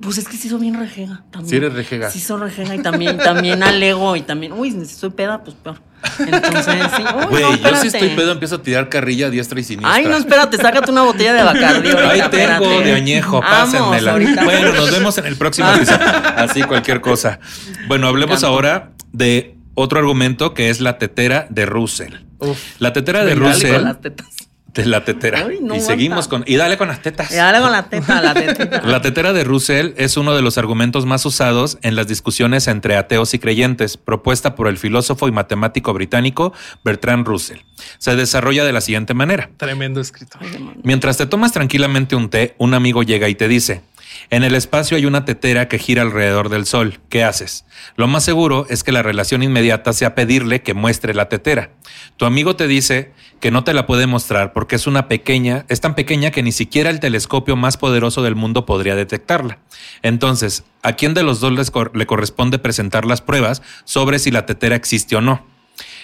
S4: Pues es que sí soy bien rejega también.
S2: Sí eres rejega.
S4: Sí soy rejega y también, también alego y también, uy, si soy peda, pues peor. Entonces, sí. Uy,
S2: Güey,
S4: no,
S2: yo sí estoy pedo, empiezo a tirar carrilla a diestra y siniestra.
S4: Ay, no, espérate, sácate una botella de Bacardi ahorita,
S2: Ahí tengo
S4: espérate.
S2: de añejo,
S4: Vamos,
S2: pásenmela.
S4: ahorita.
S2: Bueno, nos vemos en el próximo episodio. Así cualquier cosa. Bueno, hablemos ahora de otro argumento que es la tetera de Russell.
S3: Uf.
S2: La tetera de
S4: Dale con
S2: Russell,
S4: las tetas.
S2: De la tetera.
S4: Ay, no
S2: y seguimos con y dale con las tetas.
S4: Y dale con la teta, la teta.
S2: La tetera de Russell es uno de los argumentos más usados en las discusiones entre ateos y creyentes, propuesta por el filósofo y matemático británico Bertrand Russell. Se desarrolla de la siguiente manera.
S3: Tremendo escrito.
S4: Ay, demonio.
S2: Mientras te tomas tranquilamente un té, un amigo llega y te dice, en el espacio hay una tetera que gira alrededor del Sol. ¿Qué haces? Lo más seguro es que la relación inmediata sea pedirle que muestre la tetera. Tu amigo te dice que no te la puede mostrar porque es una pequeña, es tan pequeña que ni siquiera el telescopio más poderoso del mundo podría detectarla. Entonces, ¿a quién de los dos le corresponde presentar las pruebas sobre si la tetera existe o no?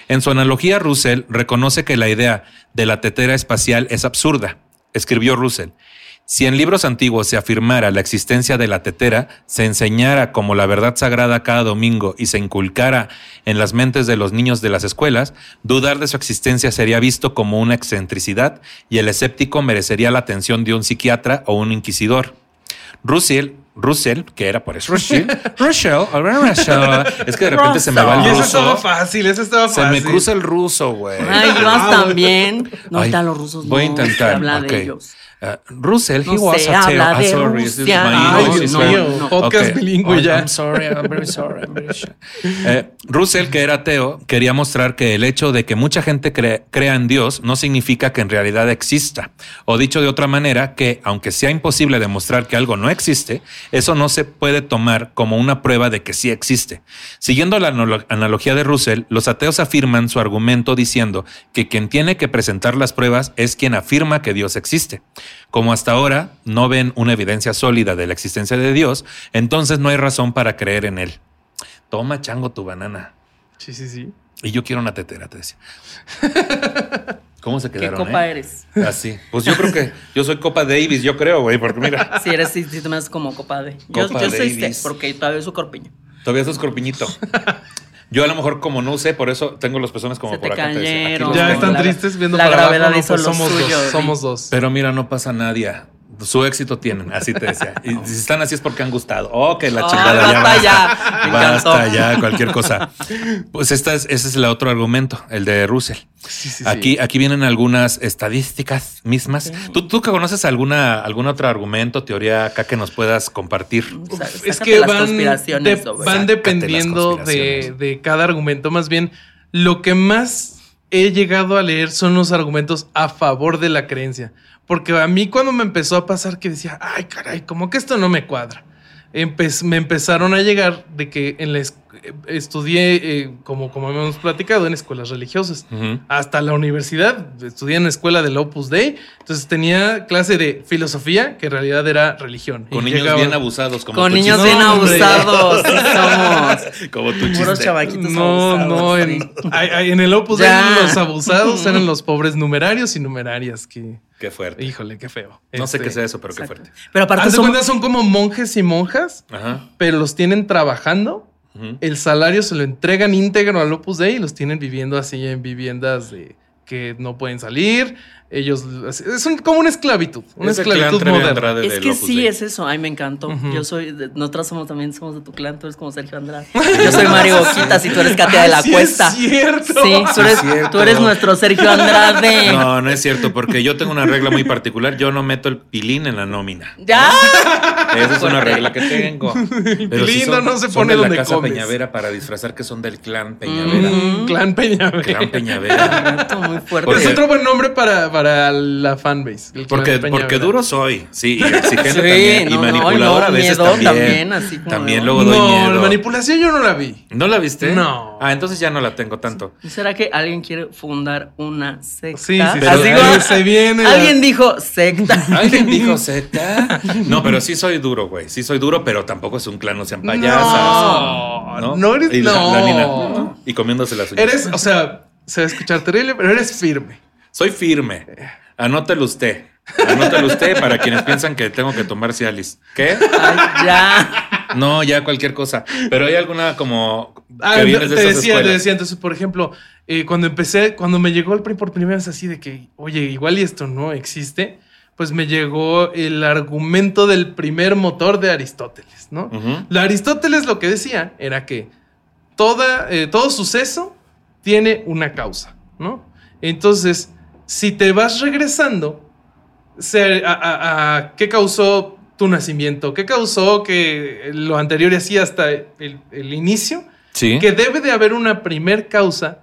S2: En su analogía, Russell reconoce que la idea de la tetera espacial es absurda. Escribió Russell. Si en libros antiguos se afirmara la existencia de la tetera, se enseñara como la verdad sagrada cada domingo y se inculcara en las mentes de los niños de las escuelas, dudar de su existencia sería visto como una excentricidad y el escéptico merecería la atención de un psiquiatra o un inquisidor. Russell, Russell, que era por eso Russell, Russell, Russell, es que de repente se me va
S3: Y
S2: el
S3: eso estaba
S2: ruso.
S3: fácil, eso estaba
S2: Se
S3: fácil.
S2: me cruza el ruso, güey.
S4: Ay, Joas también. No, ahorita los rusos
S2: voy a intentar,
S4: se habla
S2: ok.
S4: de ellos.
S2: Uh, Russell,
S4: No
S2: he was a sorry, this is my English
S4: no, no.
S3: podcast
S2: Ok.
S3: bilingüe
S2: Oh,
S3: ya.
S2: I'm sorry, I'm very sorry, I'm very sorry. Eh, Russell, que era ateo, quería mostrar que el hecho de que mucha gente cre- crea en Dios no significa que en realidad exista. O dicho de otra manera, que aunque sea imposible demostrar que algo no existe, eso no se puede tomar como una prueba de que sí existe. Siguiendo la analo- analogía de Russell, los ateos afirman su argumento diciendo que quien tiene que presentar las pruebas es quien afirma que Dios existe. Como hasta ahora no ven una evidencia sólida de la existencia de Dios, entonces no hay razón para creer en él. Toma chango tu banana.
S3: Sí, sí, sí.
S2: Y yo quiero una tetera, te decía. ¿Cómo se
S4: ¿Qué
S2: quedaron?
S4: copa
S2: eh?
S4: eres?
S2: Así. Pues yo creo que yo soy Copa Davis, yo creo, güey, porque mira,
S4: Si eres, te haces como copa de. Yo,
S2: Copa
S4: yo soy
S2: Davis.
S4: C, porque todavía soy corpiño.
S2: todavía sos corpiñito. Yo a lo mejor como no sé, por eso tengo los pezones como
S4: Se
S2: por
S4: te
S2: acá.
S4: cayeron.
S3: Ya están
S4: la-
S3: tristes viendo
S4: la
S3: para
S4: gravedad
S3: abajo. no, pues somos
S4: suyo,
S3: dos, somos dos.
S2: Pero mira, no pasa nadie. Su éxito tienen, así te decía. Y si están así es porque han gustado. Oh, que la
S4: Ah,
S2: chingada ya.
S4: basta ya. Me
S2: Basta
S4: encantó.
S2: ya, cualquier cosa. Pues esta es, ese es el otro argumento, el de Russell.
S3: Sí, sí, sí.
S2: Aquí, aquí vienen algunas estadísticas mismas. ¿Tú, tú que conoces alguna, algún otro argumento, teoría acá que nos puedas compartir?
S3: Es que
S4: las
S3: van, de- van dependiendo
S2: las
S3: de, de cada argumento. Más bien, lo que más he llegado a leer son los argumentos a favor de la creencia. Porque a mí cuando me empezó a pasar que decía, ay caray, como que esto no me cuadra. Empe- me empezaron a llegar de que en la es- estudié, eh, como, como hemos platicado, en escuelas religiosas.
S2: Ujú.
S3: Hasta la universidad, estudié en la escuela del Opus Dei, entonces tenía clase de filosofía, que en realidad era religión.
S2: Con
S3: Y
S2: niños
S3: llegaba-
S2: bien abusados. Como
S4: Con niños
S2: chiste.
S4: bien
S3: No,
S4: abusados. somos.
S2: Como tu
S4: Puros
S2: chiste.
S4: chavaquitos
S3: No,
S4: abusados,
S3: no, en, en el Opus Dei los abusados eran los pobres numerarios y numerarias, que,
S2: Qué fuerte.
S3: híjole, qué feo.
S2: No sé
S3: Este,
S2: qué sea eso, pero qué fuerte.
S4: Pero aparte somos-
S3: cuenta, son como monjes y monjas,
S2: Ajá.
S3: pero los tienen trabajando. El salario se lo entregan íntegro al Opus Dei y los tienen viviendo así en viviendas de que no pueden salir. Ellos es un- como una esclavitud, una
S2: Es clan
S3: esclavitud moderna.
S2: Andrade
S4: Es que sí, es eso. Ay, me encantó. Yo soy, de- nosotros somos también somos de tu clan, tú eres como Sergio Andrade. Yo soy Mario Boquitas y tú eres Katia de la
S3: Ah, sí
S4: Cuesta.
S3: Es cierto.
S4: Sí, tú eres,
S2: cierto.
S4: tú eres nuestro Sergio Andrade.
S2: No, no es cierto, porque yo tengo una regla muy particular. Yo no meto el pilín en la nómina.
S4: ¡Ya!
S2: Esa es una regla que tengo. Pero
S3: pilín no se
S2: son
S3: pone
S2: de la
S3: donde
S2: casa
S3: comes.
S2: Peñavera para disfrazar que son del clan Peñavera.
S4: Mm.
S3: Clan Peñavera.
S2: Clan Peñavera.
S4: Reto muy fuerte.
S2: Porque-
S3: Es otro buen nombre para, para la fanbase.
S2: Porque, porque duro soy, sí, y exigente
S4: Sí,
S2: también, y
S4: no, no,
S2: manipulador
S4: no,
S2: a veces
S4: miedo
S2: también.
S4: también, así como
S2: También luego doy
S3: No,
S2: miedo.
S3: la manipulación yo no la vi.
S2: ¿No la viste?
S3: No.
S2: Ah, entonces ya no la tengo tanto.
S4: ¿Será que alguien quiere fundar una secta?
S3: Sí, sí,
S2: Pero
S4: Así
S2: ahí
S4: como-
S3: se viene la-
S4: Alguien dijo secta.
S2: ¿Alguien dijo secta? No, pero sí soy duro, güey. Sí soy duro, pero tampoco es un clan, no sean payasas.
S3: No, no eres-
S2: Y la,
S3: no.
S2: la nina, y comiéndose las uñas.
S3: Eres, o sea, se va a escuchar terrible, pero eres firme.
S2: Soy firme. Anótelo usted. Anótelo usted para quienes piensan que tengo que tomar Cialis. ¿Qué?
S4: Ay, ya.
S2: No, ya cualquier cosa. Pero hay alguna como
S3: Ah,
S2: que
S3: te
S2: de
S3: decía,
S2: esas
S3: te
S2: escuelas.
S3: decía, entonces, por ejemplo, eh, cuando empecé, cuando me llegó el PRI por primera vez así de que, oye, igual y esto no existe, pues me llegó el argumento del primer motor de Aristóteles, ¿no? La Aristóteles lo que decía era que toda, eh, todo suceso tiene una causa, ¿no? Entonces, si te vas regresando se- a, a- a qué causó tu nacimiento, qué causó que lo anterior y así hasta el, el inicio,
S2: Sí.
S3: que debe de haber una primer causa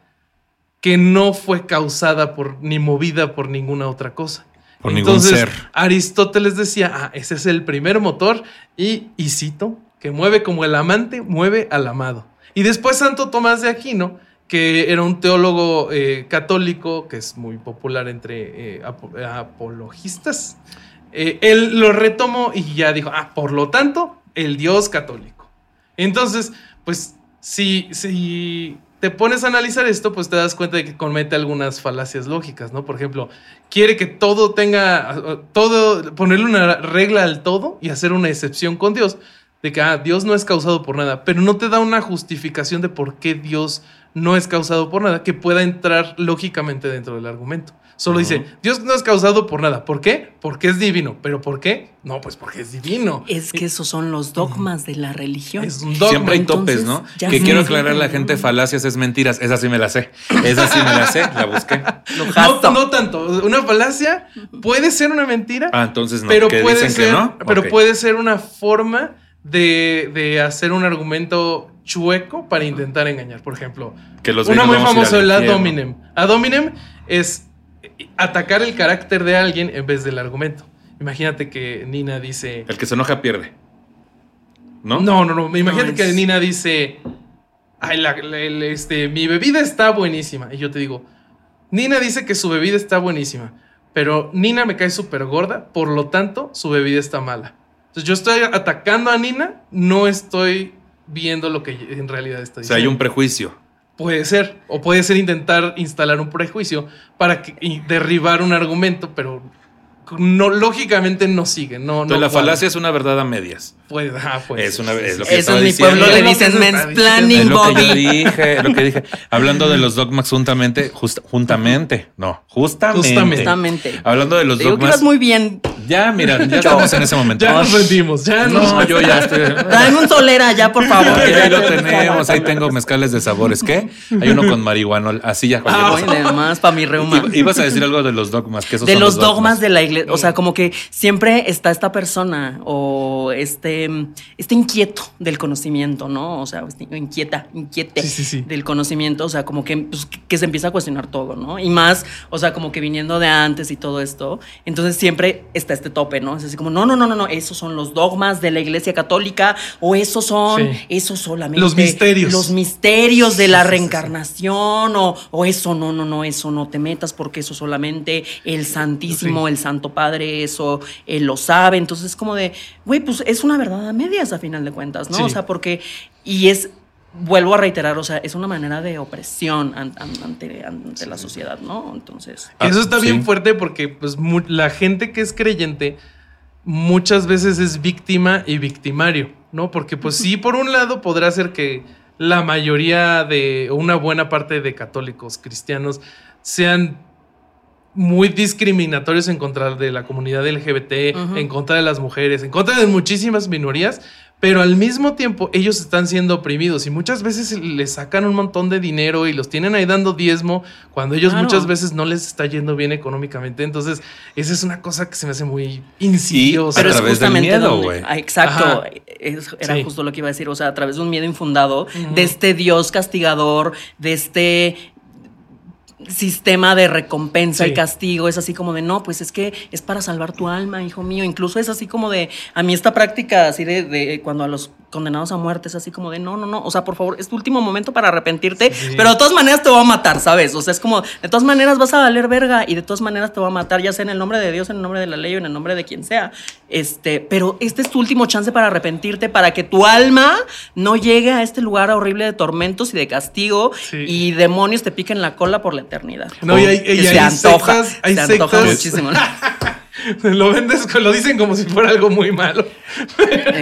S3: que no fue causada por ni movida por ninguna otra cosa.
S2: Por ningún ser.
S3: Aristóteles decía, ah, ese es el primer motor y, y cito, que mueve como el amante mueve al amado. Y después Santo Tomás de Aquino, que era un teólogo eh, católico que es muy popular entre eh, apo- apologistas. Eh, él lo retomó y ya dijo, ah, por lo tanto, el Dios católico. Entonces, pues, si, si te pones a analizar esto, pues te das cuenta de que comete algunas falacias lógicas, ¿no? Por ejemplo, quiere que todo tenga, todo, ponerle una regla al todo y hacer una excepción con Dios, de que ah, Dios no es causado por nada, pero no te da una justificación de por qué Dios no es causado por nada que pueda entrar lógicamente dentro del argumento. Solo dice, Dios no es causado por nada. ¿Por qué? Porque es divino. ¿Pero por qué? No, pues porque es divino.
S4: Es que esos son los dogmas de la religión.
S3: Es un dogma.
S2: Siempre hay
S4: entonces,
S2: topes, ¿no?
S4: ya
S2: Que quiero aclarar a la gente, falacias es mentiras. Esa sí me la sé. Esa sí me la sé, la busqué.
S3: No, no tanto. Una falacia puede ser una mentira,
S2: Ah, entonces no.
S3: pero puede
S2: dicen
S3: ser,
S2: que no.
S3: pero puede ser una forma de, de hacer un argumento chueco para intentar engañar. Por ejemplo,
S2: Que los
S3: una
S2: gays
S3: muy
S2: al
S3: el ad hominem. Ad hominem es atacar el carácter de alguien en vez del argumento. Imagínate que Nina dice.
S2: El que se enoja pierde. ¿No?
S3: No, no, no. Imagínate
S4: No,
S3: que Nina dice. Ay, la- este, mi bebida está buenísima. Y yo te digo, Nina dice que su bebida está buenísima. Pero Nina me cae súper gorda, por lo tanto, su bebida está mala. Entonces yo estoy atacando a Nina, no estoy viendo lo que en realidad está
S2: O
S3: diciendo.
S2: sea, hay un prejuicio.
S3: Puede ser, o puede ser intentar instalar un prejuicio para que, y derribar un argumento, pero no, lógicamente no sigue. No,
S2: Entonces,
S3: no
S2: la
S3: cuadra.
S2: falacia es una verdad a medias.
S3: Puede, ah, puede
S2: Es una- es lo que
S4: Eso en mi
S2: diciendo.
S4: pueblo le dicen
S3: que está
S4: mansplaining,
S2: Es lo que yo dije, es lo que dije. Hablando de los dogmas juntamente, just- juntamente, no, justamente.
S3: Justamente.
S4: Justamente.
S2: Hablando de los
S4: Te digo que
S2: dogmas.
S4: ibas muy bien.
S2: Ya, mira, ya estamos en ese momento.
S3: Ya nos rendimos, ya nos
S2: No, yo ya estoy.
S4: Dame un solera ya, por favor.
S2: Porque ahí lo tenemos, ahí tengo mezcales de sabores. ¿Qué? Hay uno con marihuana, así ya. cualquier
S4: Ay,
S2: cosa.
S4: de más para mi reuma.
S2: Iba- Ibas a decir algo de los dogmas, que esos
S4: de
S2: son
S4: los dogmas de la iglesia. O sea,
S2: Mm.
S4: como que siempre está esta persona o este, este inquieto del conocimiento, ¿no? O sea, este inquieta, inquiete
S3: Sí, sí, sí.
S4: del conocimiento. O sea, como que, pues, que- que se empieza a cuestionar todo, ¿no? Y más, o sea, como que viniendo de antes y todo esto. Entonces siempre está este tope, ¿no? Es así como, no, no, no, no, no, esos son los dogmas de la iglesia católica o esos son, esos solamente.
S3: Los misterios.
S4: Los misterios de la reencarnación o, o eso, no, no, no, eso no te metas porque eso solamente el Santísimo, el Santo Padre, eso él lo sabe. Entonces es como de, güey, pues es una verdad a medias a final de cuentas, ¿no?
S3: Sí.
S4: O sea, porque, y es, vuelvo a reiterar, o sea, es una manera de opresión an- an- ante, ante la sociedad, ¿no? Entonces...
S3: Que Eso está
S2: Ah,
S3: bien
S2: sí.
S3: fuerte porque pues, la gente que es creyente muchas veces es víctima y victimario, ¿no? Porque pues sí, por un lado podrá ser que la mayoría de, o una buena parte de católicos cristianos sean muy discriminatorios en contra de la comunidad LGBT, en contra de las mujeres, en contra de muchísimas minorías, pero al mismo tiempo ellos están siendo oprimidos y muchas veces les sacan un montón de dinero y los tienen ahí dando diezmo cuando ellos
S4: Claro.
S3: muchas veces no les está yendo bien económicamente. Entonces, esa es una cosa que se me hace muy insidiosa.
S4: Pero
S2: A
S4: es
S2: través del
S4: justamente
S2: miedo,
S4: donde-
S2: güey.
S4: Ah, exacto.
S3: Ajá.
S4: Es- era
S3: Sí.
S4: justo lo que iba a decir. O sea, a través de un miedo infundado, de este Dios castigador, de este sistema de recompensa
S3: Sí.
S4: y castigo. Es así como de, no, pues es que es para salvar tu alma, hijo mío. Incluso es así como de, a mí esta práctica así de, de cuando a los condenados a muerte es así como de, no, no, no. O sea, por favor, es tu último momento para arrepentirte,
S3: Sí.
S4: pero de todas maneras te va a matar, ¿sabes? O sea, es como, de todas maneras vas a valer verga y de todas maneras te va a matar, ya sea en el nombre de Dios, en el nombre de la ley o en el nombre de quien sea. Este, pero este es tu último chance para arrepentirte, para que tu alma no llegue a este lugar horrible de tormentos y de castigo
S3: Sí.
S4: y demonios te piquen la cola por la eternidad.
S3: No, y hay-
S4: Que
S3: y
S4: se
S3: hay
S4: antoja,
S3: sectas- hay
S4: se antoja
S3: sectas-
S4: muchísimo.
S3: lo vendes, lo dicen como si fuera algo muy malo.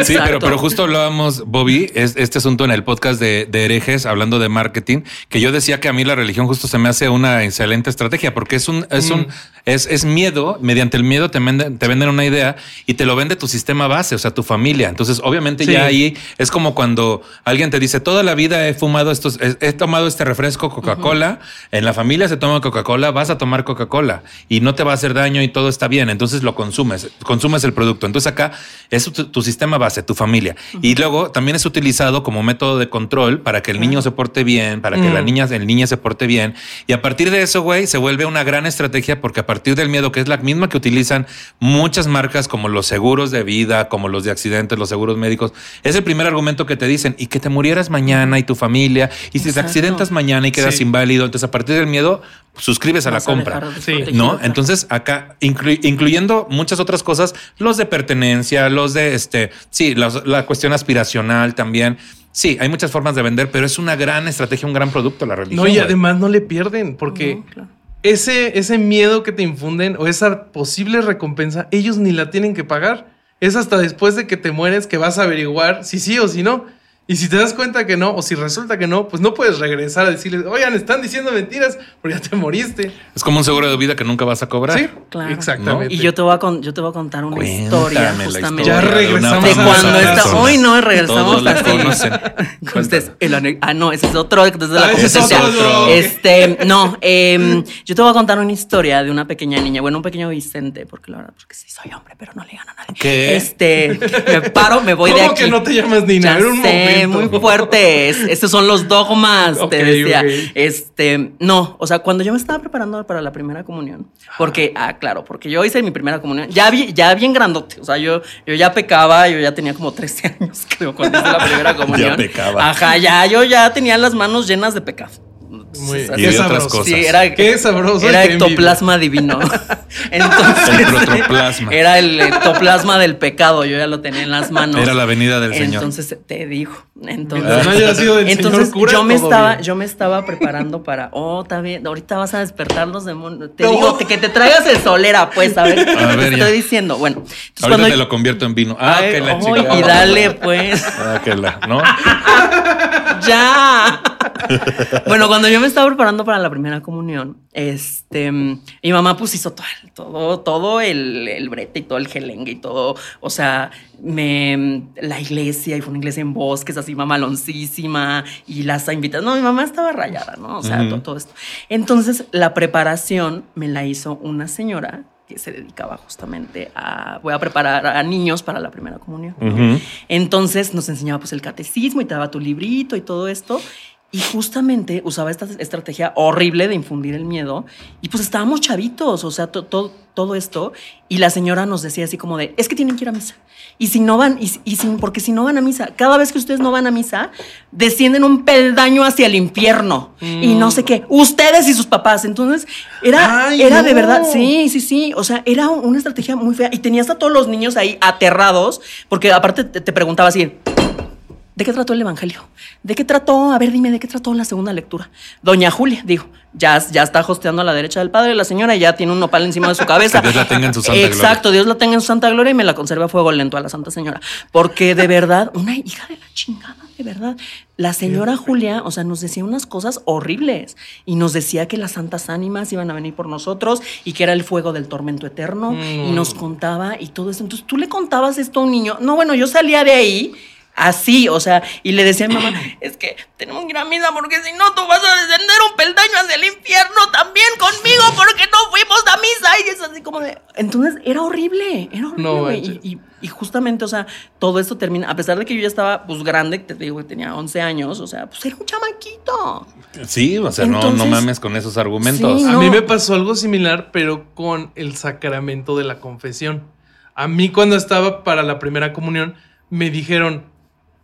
S2: Sí, pero, pero justo hablábamos, Bobby, es, este asunto en el podcast de, de herejes, hablando de marketing, que yo decía que a mí la religión justo se me hace una excelente estrategia, porque es un, es un, es, es miedo, mediante el miedo te venden, te venden una idea y te lo vende tu sistema base, o sea, tu familia. Entonces, obviamente
S3: Sí.
S2: ya ahí es como cuando alguien te dice, toda la vida he fumado estos, he, he tomado este refresco Coca-Cola, en la familia se toma Coca-Cola, vas a tomar Coca-Cola y no te va a hacer daño y todo está bien. Entonces, entonces lo consumes, consumes el producto. Entonces acá es tu, tu sistema base, tu familia. Y luego también es utilizado como método de control para que el niño se porte bien, para que la
S3: Mm.
S2: niña, el niña se porte bien. Y a partir de eso, güey, se vuelve una gran estrategia porque a partir del miedo, que es la misma que utilizan muchas marcas como los seguros de vida, como los de accidentes, los seguros médicos, es el primer argumento que te dicen y que te murieras mañana y tu familia y si te
S4: Exacto.
S2: accidentas mañana y quedas
S3: Sí.
S2: inválido, entonces a partir del miedo suscribes a la
S4: Vas
S2: compra.
S3: Sí.
S2: ¿No? Entonces acá, inclu- incluyendo muchas otras cosas, los de pertenencia, los de este, sí, los- la cuestión aspiracional también. Sí, hay muchas formas de vender, pero es una gran estrategia, un gran producto la religión.
S3: No, y además no le pierden, porque
S4: No, claro.
S3: ese, ese miedo que te infunden o esa posible recompensa, ellos ni la tienen que pagar. Es hasta después de que te mueres que vas a averiguar si sí o si no. Y si te das cuenta que no, o si resulta que no, pues no puedes regresar a decirles, oigan, están diciendo mentiras, porque ya te moriste.
S2: Es como un seguro de vida que nunca vas a cobrar.
S3: Sí,
S4: Claro.
S3: exactamente.
S4: Y yo te voy a, con- yo te voy a contar una
S2: Cuéntame
S4: historia justamente.
S2: historia
S3: Ya
S2: de una
S3: regresamos
S4: de
S3: a
S4: cuando está. Hoy no, regresamos
S2: Todos la
S4: así. el ah, no, ese es otro desde la
S3: Ah, es otro.
S4: Este, no, em, yo te voy a contar una historia de una pequeña niña, bueno, un pequeño Vicente, porque la verdad, porque sí soy hombre, pero no le gana a nadie.
S2: ¿Qué?
S4: Este, me paro, me voy de
S3: ¿Cómo
S4: aquí.
S3: que no te llamas Nina?
S4: Ya
S3: Era un
S4: sé,
S3: momento.
S4: muy fuertes. Estos son los dogmas, te decía. Este, no, o sea, cuando yo me estaba preparando para la primera comunión, porque, ah, claro, porque yo hice mi primera comunión, ya, vi- ya bien grandote, o sea, yo, yo ya pecaba, yo ya tenía como 13 años, creo, cuando hice la primera comunión.
S2: pecaba.
S4: Ajá, ya, yo ya tenía las manos llenas de pecado.
S3: Muy bien.
S2: Y de otras
S3: sabroso.
S2: cosas.
S4: Sí, era,
S3: Qué sabroso.
S4: era ectoplasma divino. Entonces,
S2: El protoplasma.
S4: Era el ectoplasma del pecado, yo ya lo tenía en las manos.
S2: Era la venida del Señor.
S4: Entonces te digo. Entonces,
S3: Mientras no haya sido del
S4: entonces
S3: señor cura,
S4: yo me estaba,
S3: bien.
S4: yo me estaba preparando para, oh, está bien, ahorita vas a despertar los demonios. Te
S3: No.
S4: digo que te traigas el solera, pues, a ver,
S2: A
S4: te
S2: ver,
S4: estoy diciendo. Bueno, entonces
S2: Ahorita
S4: cuando
S2: te lo convierto en vino. Ah, que la chica.
S4: y dale, pues.
S2: Ah, que la, ¿no?
S4: ya. bueno, cuando yo me estaba preparando para la primera comunión, este, mi mamá pues hizo todo, todo, todo el, el brete y todo el gelengue y todo, o sea, me, la iglesia, y fue una iglesia en bosques, así mamaloncísima, y las invitadas, no, mi mamá estaba rayada, ¿no? O sea, todo, todo esto. Entonces, la preparación me la hizo una señora que se dedicaba justamente a, voy a preparar a niños para la primera comunión. Entonces nos enseñaba pues el catecismo y te daba tu librito y todo esto. Y justamente usaba esta estrategia horrible de infundir el miedo. Y pues estábamos chavitos, o sea, to- to- todo esto. Y la señora nos decía así como de, es que tienen que ir a misa. Y si no van, y, y si- porque si no van a misa, cada vez que ustedes no van a misa, descienden un peldaño hacia el infierno. Y no sé qué, ustedes y sus papás. Entonces, era,
S3: Ay,
S4: era de verdad, sí, sí, sí. O sea, era una estrategia muy fea. Y tenías a todos los niños ahí aterrados, porque aparte te, te preguntaba así, ¿de qué trató el Evangelio? ¿De qué trató? A ver, dime, ¿de qué trató la segunda lectura? Doña Julia, dijo, ya, ya está hosteando a la derecha del padre, la señora ya tiene un nopal encima de su cabeza.
S2: Que Dios la tenga en su santa gloria.
S4: Exacto, Dios la tenga en su santa gloria y me la conserve a fuego lento a la santa señora. Porque de verdad, una hija de la chingada, de verdad. La señora Julia, o sea, nos decía unas cosas horribles y nos decía que las santas ánimas iban a venir por nosotros y que era el fuego del tormento eterno y
S3: Mm.
S4: nos contaba y todo eso. Entonces tú le contabas esto a un niño. No, bueno, yo salía de ahí así, o sea, y le decía a mi mamá, es que tenemos que ir a misa porque si no tú vas a descender un peldaño hacia el infierno también conmigo porque no fuimos a misa y es así como de... Entonces era horrible, era horrible,
S3: No
S4: y, y- y justamente, o sea, todo esto termina, a pesar de que yo ya estaba pues grande, te digo que tenía 11 años, o sea, pues era un chamaquito.
S2: Sí, o sea, no, mames con esos argumentos.
S4: Sí,
S3: A mí me pasó algo similar, pero con el sacramento de la confesión. A mí cuando estaba para la primera comunión, me dijeron,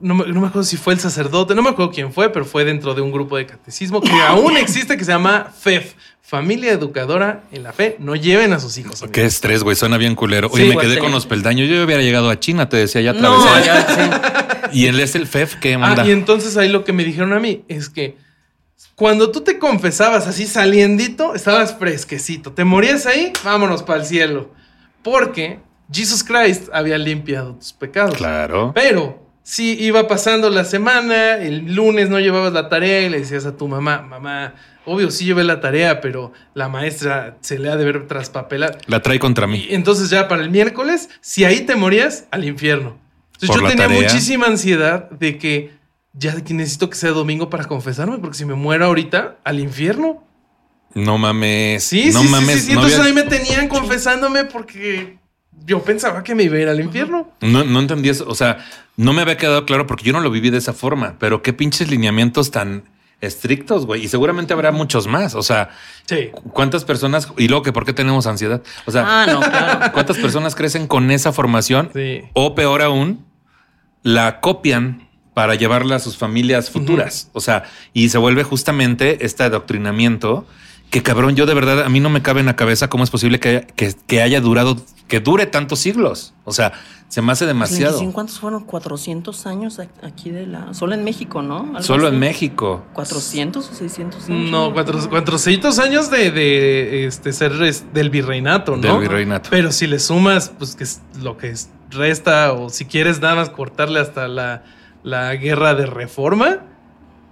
S3: no me, no me acuerdo si fue el sacerdote, no me acuerdo quién fue, pero fue dentro de un grupo de catecismo que aún existe que se llama FEF, Familia Educadora en la Fe. No lleven a sus hijos.
S2: Qué
S3: amigos.
S2: estrés, güey. Suena bien culero. Oye,
S3: Sí,
S2: me quedé con los peldaños. Yo hubiera llegado a China, te decía, ya
S4: No,
S2: atravesé.
S4: ya, sí.
S2: Y él es el FEF, ¿qué
S3: Ah,
S2: manda?
S3: y entonces ahí lo que me dijeron a mí es que cuando tú te confesabas así saliendito, estabas fresquecito. Te morías ahí, vámonos para el cielo. Porque Jesus Christ había limpiado tus pecados.
S2: Claro.
S3: Pero si iba pasando la semana, el lunes no llevabas la tarea y le decías a tu mamá, mamá, obvio sí llevé la tarea, pero la maestra se le ha de ver traspapelada.
S2: La trae contra mí.
S3: Y entonces ya para el miércoles, si ahí te morías, al infierno. Entonces
S2: Por
S3: yo tenía
S2: tarea.
S3: muchísima ansiedad de que ya necesito que sea domingo para confesarme, porque si me muero ahorita, al infierno.
S2: No mames.
S3: Sí,
S2: no
S3: sí,
S2: mames.
S3: sí, sí, sí.
S2: no
S3: Entonces
S2: había-
S3: ahí me tenían confesándome porque yo pensaba que me iba a ir al infierno.
S2: No, no entendí eso. O sea, no me había quedado claro porque yo no lo viví de esa forma, pero qué pinches lineamientos tan estrictos, güey. Y seguramente habrá muchos más. O sea,
S3: Sí.
S2: ¿cuántas personas? Y luego que por qué tenemos ansiedad. O sea,
S4: Ah, no, claro.
S2: ¿cuántas personas crecen con esa formación?
S3: Sí.
S2: O peor aún, la copian para llevarla a sus familias futuras. O sea, y se vuelve justamente este adoctrinamiento que cabrón, yo de verdad, a mí no me cabe en la cabeza cómo es posible que haya, que, que haya durado, que dure tantos siglos. O sea, se me hace demasiado.
S4: ¿En ¿Cuántos fueron? 400 años aquí de la... Solo en México, ¿no? Algo
S2: Solo
S4: así.
S2: en México.
S4: 400 o 600 años.
S3: No, cuatro, 400 años de, de, este, ser del virreinato, ¿no?
S2: Del virreinato.
S3: Pero si le sumas, pues que es lo que es- resta, o si quieres nada más cortarle hasta la, la guerra de reforma,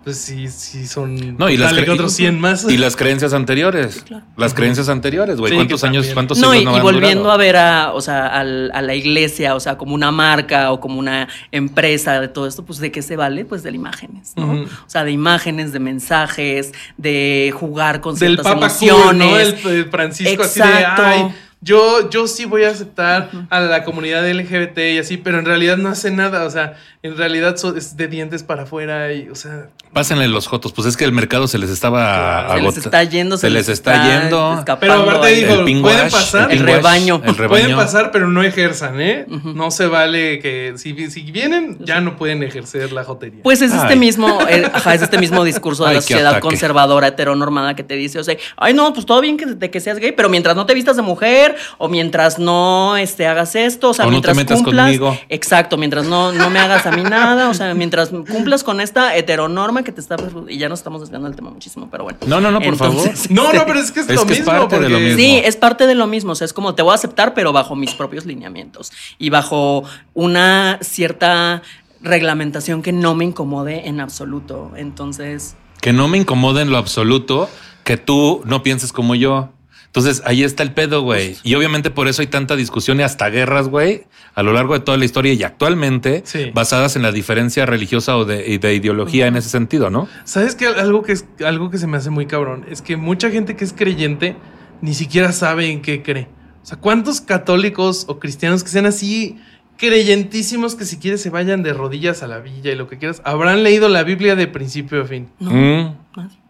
S3: pues sí, sí son.
S2: No, y las,
S3: que otros 100 más.
S2: y las creencias anteriores.
S4: claro.
S2: Las creencias anteriores, güey.
S3: Sí,
S2: ¿Cuántos años, cuántos
S4: No, y,
S2: no
S4: y volviendo
S2: durado?
S4: a ver a, o sea, al- a la iglesia, o sea, como una marca o como una empresa de todo esto, pues de qué se vale, pues de imágenes, ¿no?
S3: Ujú.
S4: O sea, de imágenes, de mensajes, de jugar con
S3: del
S4: ciertas
S3: Papa Cool,
S4: emociones.
S3: ¿no? El, el Francisco
S4: Exacto.
S3: así de, ay, yo, yo sí voy a aceptar a la comunidad LGBT y así, pero en realidad no hace nada, o sea, en realidad so- es de dientes para afuera y, o sea,
S2: Pásenle los jotos. Pues es que el mercado se les estaba
S4: se les está yendo,
S2: Se les está yendo.
S4: escapando
S3: Pero aparte dijo,
S2: El
S3: pueden pasar.
S4: El rebaño.
S2: El rebaño.
S3: pueden pasar, pero no ejerzan, ¿eh? No se vale que si, si vienen, ya no pueden ejercer la jotería.
S4: Pues es este mismo, eh, ajá, es este mismo discurso de
S2: Ay,
S4: la sociedad
S2: ataque.
S4: conservadora heteronormada que te dice, o sea, ay no, pues todo bien que, de que seas gay, pero mientras no te vistas de mujer o mientras no este, hagas esto, o sea,
S2: O no te
S4: mientras
S2: metas
S4: cumplas,
S2: conmigo.
S4: exacto, mientras no, no me hagas a mí nada, o sea, mientras cumplas con esta heteronorma que te está, y ya nos estamos desviando del tema muchísimo, pero bueno.
S2: No, no, no, por favor.
S3: No, no, pero es que es,
S2: Es
S3: lo
S2: que es
S3: mismo.
S2: de lo
S3: porque-
S2: mismo.
S4: Sí, es parte de lo mismo. O sea, es como te voy a aceptar, pero bajo mis propios lineamientos y bajo una cierta reglamentación que no me incomode en absoluto. Entonces,
S2: Que no me incomode en lo absoluto que tú no pienses como yo. Entonces ahí está el pedo, güey. Y obviamente por eso hay tanta discusión y hasta guerras, güey, a lo largo de toda la historia y actualmente
S3: Sí.
S2: basadas en la diferencia religiosa o de, ideología en ese sentido, ¿no?
S3: ¿Sabes qué? Algo que, es, algo que se me hace muy cabrón es que mucha gente que es creyente ni siquiera sabe en qué cree. O sea, ¿cuántos católicos o cristianos que sean así creyentísimos que si quieres se vayan de rodillas a la villa y lo que quieras, habrán leído la Biblia de principio a fin?
S4: no.
S2: Mm.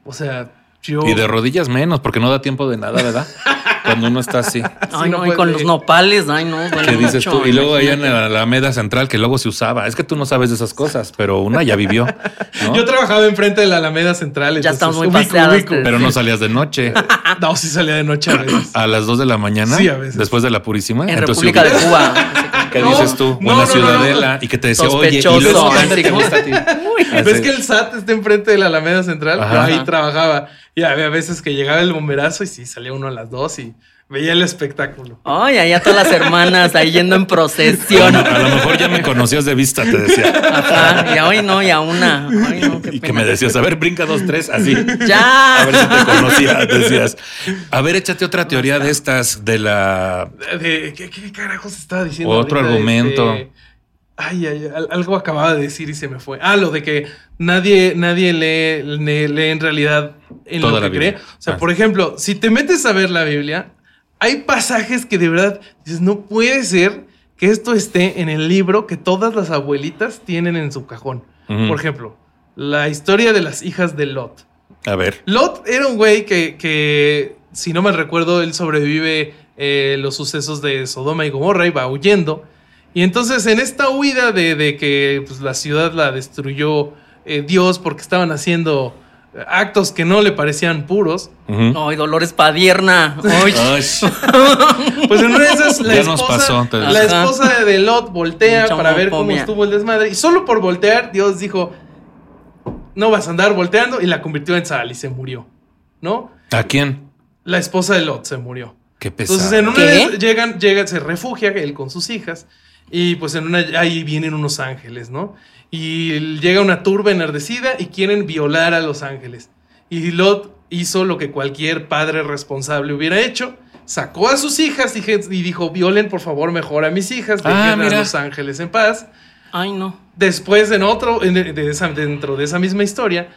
S3: O sea, yo...
S2: Y de rodillas menos, porque no da tiempo de nada, ¿verdad? Cuando uno está así.
S4: Ay,
S3: no
S4: no, y con los nopales, ay, no. duele
S2: ¿Qué dices
S4: mucho,
S2: tú? Y luego allá en la Alameda Central, que luego se usaba. Es que tú no sabes de esas cosas, pero una ya vivió. ¿no?
S3: Yo trabajaba enfrente de la Alameda Central.
S4: Ya estamos muy
S3: ubico,
S2: Pero no salías de noche.
S3: No, sí salía de noche a veces.
S2: A las 2 de la mañana.
S3: Sí, a veces.
S2: Después de la Purísima.
S4: En
S2: Entonces,
S4: República de. Cuba.
S2: ¿Qué
S3: No,
S2: dices tú?
S3: no,
S2: o en la
S3: no, no,
S2: Ciudadela. Y que te decía, oye, y
S4: Sospechoso.
S2: luego
S4: Así
S2: ¿quién te
S4: como-
S2: gusta a ti?
S3: ¿Ves que el SAT está enfrente de la Alameda Central?
S2: Ajá.
S3: Yo ahí trabajaba. Y había veces que llegaba el bomberazo y sí, salía uno a las dos y veía el espectáculo.
S4: Ay, allá todas las hermanas ahí yendo en procesión.
S2: A lo mejor ya me conocías de vista, te decía.
S4: Ajá, y hoy no, y a una. Ay, no, qué
S2: Y que me decías, a ver, brinca dos, tres, así.
S4: Ya.
S2: A ver si te conocía, decías. A ver, échate otra teoría de estas, de la...
S3: De- ¿qué, qué carajos estaba diciendo?
S2: Otro argumento.
S3: Este, ay, ay, al- algo acababa de decir y se me fue. Ah, lo de que nadie, nadie lee, lee, lee en realidad en
S2: Toda
S3: lo
S2: la
S3: que cree. O sea,
S2: Ah.
S3: por ejemplo, si te metes a ver la Biblia, hay pasajes que de verdad dices, no puede ser que esto esté en el libro que todas las abuelitas tienen en su cajón. Por ejemplo, la historia de las hijas de Lot.
S2: A ver.
S3: Lot era un güey que, que, si no me recuerdo, él sobrevive eh, los sucesos de Sodoma y Gomorra y va huyendo. Y entonces en esta huida de, de que pues, la ciudad la destruyó eh, Dios porque estaban haciendo actos que no le parecían puros,
S2: Ujú.
S4: Ay, Dolores Padierna. Ay,
S2: Ay,
S3: pues en una de esas la
S2: Ya nos
S3: esposa,
S2: pasó,
S3: la esposa de Lot voltea
S4: Mucha
S3: para ver cómo estuvo el desmadre. Y solo por voltear, Dios dijo, no vas a andar volteando y la convirtió en sal y se murió. ¿No?
S2: ¿A quién?
S3: La esposa de Lot se murió.
S2: Qué pesado.
S3: Entonces en una esas llegan, llega, se refugia él con sus hijas y pues en una ahí vienen unos ángeles, ¿no? Y llega una turba enardecida y quieren violar a los ángeles. Y Lot hizo lo que cualquier padre responsable hubiera hecho. Sacó a sus hijas y, dijo, violen por favor mejor a mis hijas,
S2: Ah,
S3: dejen a
S2: mira.
S3: los ángeles en paz.
S4: Ay, no.
S3: Después, en otro, en- de esa- dentro de esa misma historia,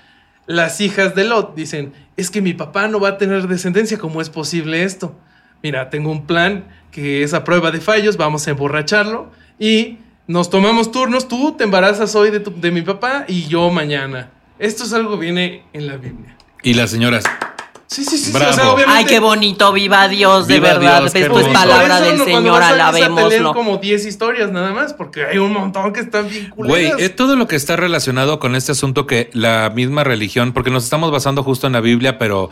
S3: las hijas de Lot dicen: Es que mi papá no va a tener descendencia, ¿cómo es posible esto? mira, tengo un plan que es a prueba de fallos, vamos a emborracharlo y nos tomamos turnos, tú te embarazas hoy de, tu- de mi papá y yo mañana. Esto es algo que viene en la Biblia.
S2: Y las señoras,
S3: Sí, sí, sí, sí,
S2: Bravo.
S3: o sea.
S4: Ay, qué bonito, viva Dios, de verdad.
S2: Dios, qué
S4: Esto es
S2: bonito.
S4: palabra del
S3: no,
S4: Señor, alabémoslo.
S3: como 10 historias nada más, porque hay un montón que están bien
S2: güey, es todo lo que está relacionado con este asunto que la misma religión, porque nos estamos basando justo en la Biblia, pero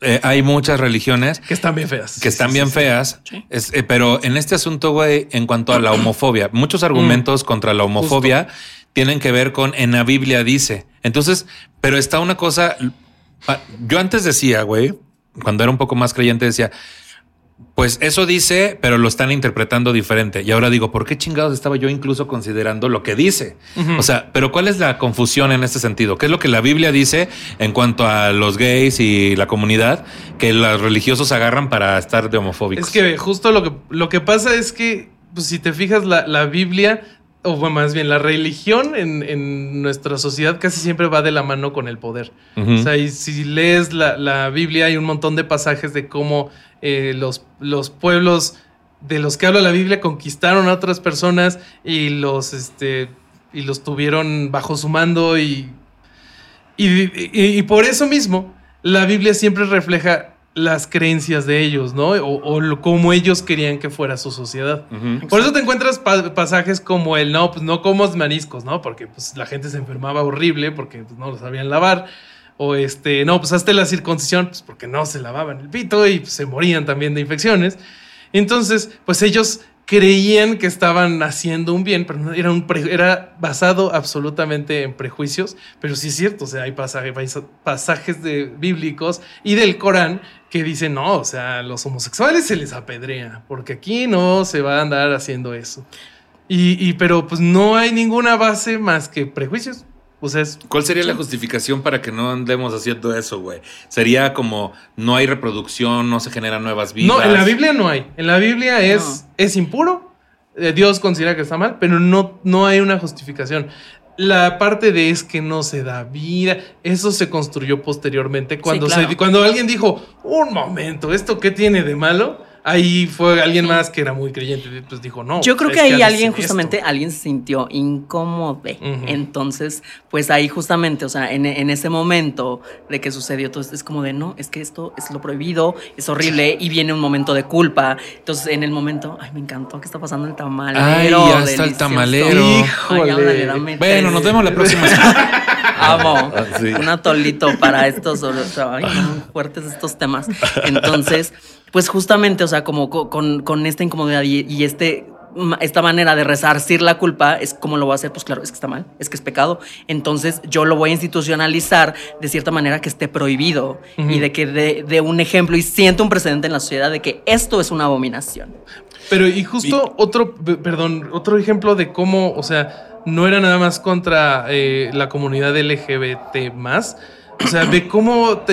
S2: eh, hay muchas religiones
S3: Que están bien feas.
S2: que están
S3: Sí,
S2: bien
S3: sí,
S2: feas.
S4: Sí.
S2: Es, eh, pero en este asunto, güey, en cuanto a la homofobia, muchos argumentos contra la homofobia tienen que ver con en la Biblia dice. Entonces, pero está una cosa. pa- Yo antes decía, güey, cuando era un poco más creyente, decía. Pues eso dice, pero lo están interpretando diferente. Y ahora digo, ¿por qué chingados estaba yo incluso considerando lo que dice? O sea, pero ¿cuál es la confusión en este sentido? ¿Qué es lo que la Biblia dice en cuanto a los gays y la comunidad que los religiosos agarran para estar de homofóbicos?
S3: Es que justo lo que, lo que pasa es que, pues, si te fijas, la, la Biblia, o bueno, más bien la religión en, en nuestra sociedad casi siempre va de la mano con el poder. O sea, y si lees la, la Biblia, hay un montón de pasajes de cómo eh, los, los pueblos de los que habla la Biblia conquistaron a otras personas y los, este, y los tuvieron bajo su mando y, y, y- y por eso mismo la Biblia siempre refleja las creencias de ellos, ¿no? O, o lo- cómo ellos querían que fuera su sociedad. Por eso te encuentras pa- pasajes como el no, pues no comas mariscos, ¿no? Porque pues la gente se enfermaba horrible porque pues, no lo sabían lavar. O este, no, pues hazte la circuncisión, pues porque no se lavaban el pito y pues, se morían también de infecciones. Entonces, pues ellos creían que estaban haciendo un bien, pero no, era, un pre- era basado absolutamente en prejuicios. Pero sí es cierto, o sea, hay pasaje- pasajes de, bíblicos y del Corán que dicen, no, o sea, los homosexuales se les apedrea, porque aquí no se va a andar haciendo eso. Y, y pero pues no hay ninguna base más que prejuicios. O sea, es
S2: ¿Cuál sería la justificación para que no andemos haciendo eso, güey? Sería como no hay reproducción, no se generan nuevas vidas.
S3: No, en la Biblia no hay. En la Biblia es, es impuro. Eh, Dios considera que está mal, pero no, no hay una justificación. La parte de es que no se da vida, eso se construyó posteriormente. Cuando,
S4: claro.
S3: se, cuando alguien dijo, un momento, ¿esto qué tiene de malo? Ahí fue alguien más que era muy creyente, pues dijo, no.
S4: Yo creo que ahí alguien justamente,
S3: esto.
S4: alguien se sintió incómodo. Entonces, pues ahí justamente, o sea, en, en ese momento de que sucedió todo es como de, no, es que esto es lo prohibido, es horrible y viene un momento de culpa. Entonces, en el momento, ay, me encantó que está pasando el tamalero.
S2: Ay, ya está el tamalero.
S4: Ay,
S2: Bueno, nos vemos la próxima semana.
S4: Amo.
S2: Ah, sí.
S4: Un atolito para estos, o sea, ay, no, muy fuertes estos temas. Entonces, pues justamente, o sea, como co- con, con esta incomodidad y, y este esta manera de resarcir la culpa es como lo voy a hacer, pues claro, es que está mal, es que es pecado. Entonces yo lo voy a institucionalizar de cierta manera que esté prohibido y de que dé de un ejemplo y siento un precedente en la sociedad de que esto es una abominación.
S3: Pero y justo otro, perdón, otro ejemplo de cómo, o sea, no era nada más contra eh, la comunidad LGBT más. O sea, de cómo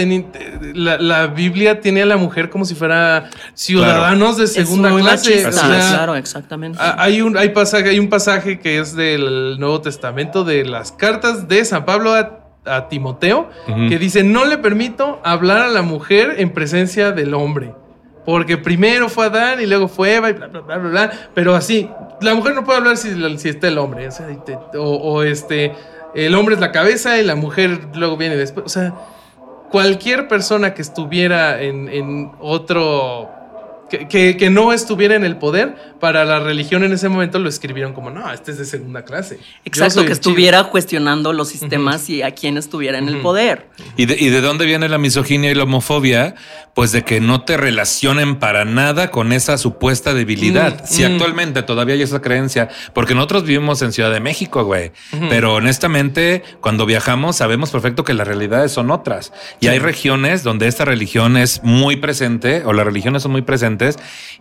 S3: la, la Biblia tiene a la mujer como si fuera ciudadanos de segunda clase.
S4: machista,
S3: O sea,
S4: claro, exactamente.
S3: Hay un, hay, pasaje, hay un pasaje que es del Nuevo Testamento, de las cartas de San Pablo a, a Timoteo, que dice, no le permito hablar a la mujer en presencia del hombre. Porque primero fue Adán y luego fue Eva y bla, bla, bla, bla, bla. Pero así, la mujer no puede hablar si, está el hombre. O, este, el hombre es la cabeza y la mujer luego viene después. O sea, cualquier persona que estuviera en otro. Que, que- que no estuviera en el poder, para la religión en ese momento lo escribieron como, no, este es de segunda clase.
S4: Exacto, que
S3: el chido".
S4: estuviera cuestionando los sistemas y a quién estuviera en el poder.
S2: ¿Y de, y de dónde viene la misoginia y la homofobia? Pues de que no te relacionen para nada con esa supuesta debilidad.
S3: Mm,
S2: si
S3: mm.
S2: actualmente todavía hay esa creencia, porque nosotros vivimos en Ciudad de México, güey. Pero honestamente, cuando viajamos, sabemos perfecto que las realidades son otras. Y hay regiones donde esta religión es muy presente, o las religiones son muy presentes,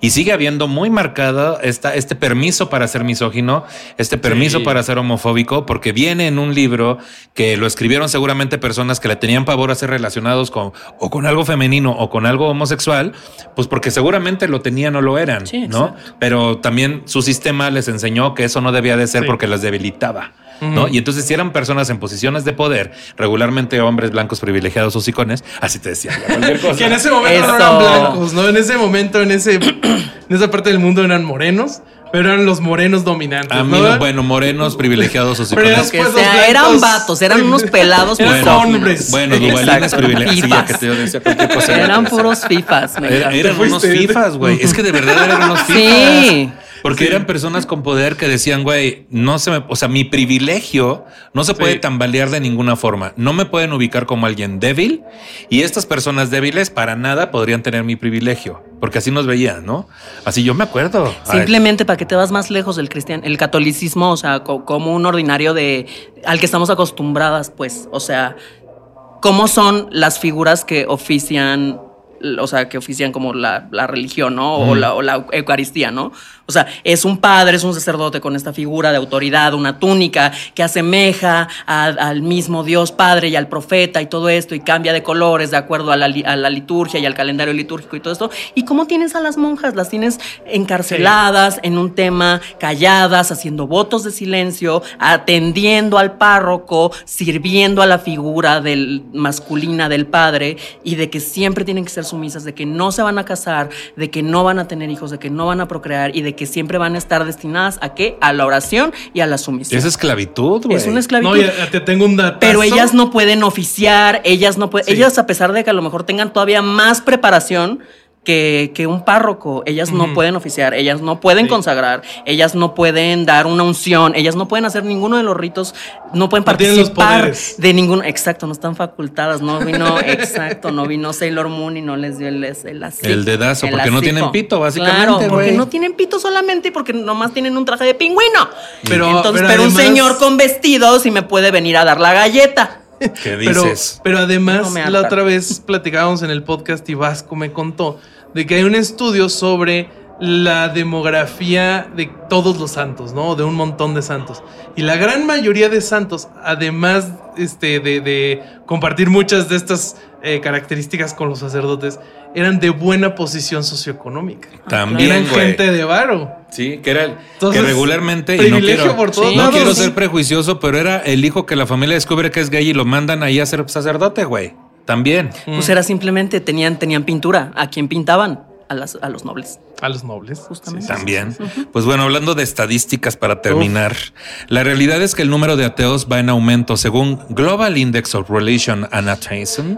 S2: y sigue habiendo muy marcado esta, este permiso para ser misógino, este permiso
S3: Sí.
S2: para ser homofóbico, porque viene en un libro que lo escribieron seguramente personas que le tenían pavor a ser relacionados con o con algo femenino o con algo homosexual, pues porque seguramente lo tenían o lo eran,
S4: Sí,
S2: ¿no? Pero también su sistema les enseñó que eso no debía de ser
S3: Sí.
S2: porque las debilitaba. ¿No? Y entonces si eran personas en posiciones de poder, regularmente hombres blancos privilegiados o sicones, así te decía.
S3: Que en ese momento no eran blancos, ¿no? En ese momento, en ese en esa parte del mundo eran morenos, pero eran los morenos dominantes.
S2: A mí,
S3: ¿no?
S2: no- bueno, morenos privilegiados o
S3: Pero
S2: sicones.
S4: Que
S3: Pues
S4: sea, eran vatos, eran unos pelados
S3: Eran hombres.
S2: Bueno, Duvalines
S4: Exacto,
S2: privilegiados. Sí, ya
S4: fifas.
S2: que te decía cualquier cosa.
S4: Eran puros fifas. me
S2: Era- eran unos fifas, güey. Es que de verdad eran unos fifas.
S4: Sí.
S2: Porque eran personas con poder que decían, güey, no se me, o sea, mi privilegio no se puede
S3: Sí.
S2: tambalear de ninguna forma. No me pueden ubicar como alguien débil y estas personas débiles para nada podrían tener mi privilegio, porque así nos veían, ¿no? Así yo me acuerdo. Ay,
S4: Simplemente para que te vas más lejos del cristian, el catolicismo, o sea, co- como un ordinario de al que estamos acostumbradas, pues, o sea, cómo son las figuras que ofician, o sea, que ofician como la, la religión, ¿no? O, la, o la Eucaristía, ¿no? O sea, es un padre, es un sacerdote con esta figura de autoridad, una túnica que asemeja a- al mismo Dios Padre y al profeta y todo esto, y cambia de colores de acuerdo a la, a la liturgia y al calendario litúrgico y todo esto. ¿Y cómo tienes a las monjas? Las tienes encarceladas en un tema, calladas, haciendo votos de silencio, atendiendo al párroco, sirviendo a la figura del, masculina del padre y de que siempre tienen que ser sumisas, de que no se van a casar, de que no van a tener hijos, de que no van a procrear y de que siempre van a estar destinadas a qué? A la oración y a la sumisión.
S2: Es esclavitud, güey.
S4: Es una esclavitud.
S3: No, ya te tengo un dato.
S4: Pero ellas no pueden oficiar, ellas no pueden,
S3: Sí.
S4: ellas a pesar de que a lo mejor tengan todavía más preparación que, que un párroco, ellas no pueden oficiar, ellas no pueden
S3: Sí.
S4: consagrar, ellas no pueden dar una unción, ellas no pueden hacer ninguno de los ritos, no pueden
S3: No
S4: participar
S3: poderes.
S4: de ningún, exacto, no están facultadas, no vino, exacto, no vino Sailor Moon y no les dio el, el, así-
S2: El dedazo,
S4: el
S2: porque no tienen pito, básicamente,
S4: Claro, porque no tienen pito solamente y porque nomás tienen un traje de pingüino.
S3: Pero-
S4: Entonces,
S3: pero
S4: pero, un señor con vestido sí me puede venir a dar la galleta.
S2: ¿Qué
S3: Pero,
S2: dices?
S3: pero además,
S4: No me
S3: la otra vez platicábamos en el podcast y Vasco me contó de que hay un estudio sobre la demografía de todos los santos, ¿no? De un montón de santos. Y la gran mayoría de santos, además este, de, de compartir muchas de estas eh, características con los sacerdotes, eran de buena posición socioeconómica.
S2: También,
S3: eran
S2: güey.
S3: gente de varo.
S2: Sí, que era el,
S3: Entonces,
S2: que regularmente y no quiero,
S3: por todos
S2: no
S3: lados.
S2: quiero ser prejuicioso, pero era el hijo que la familia descubre que es gay y lo mandan ahí a ser sacerdote, güey. También.
S4: Pues era simplemente, tenían, tenían pintura. ¿A quién pintaban? A, las, a los nobles.
S3: A los nobles.
S4: Justamente.
S3: Sí,
S2: También. Pues bueno, hablando de estadísticas para terminar, la realidad es que el número de ateos va en aumento según Global Index of Religion and Atheism.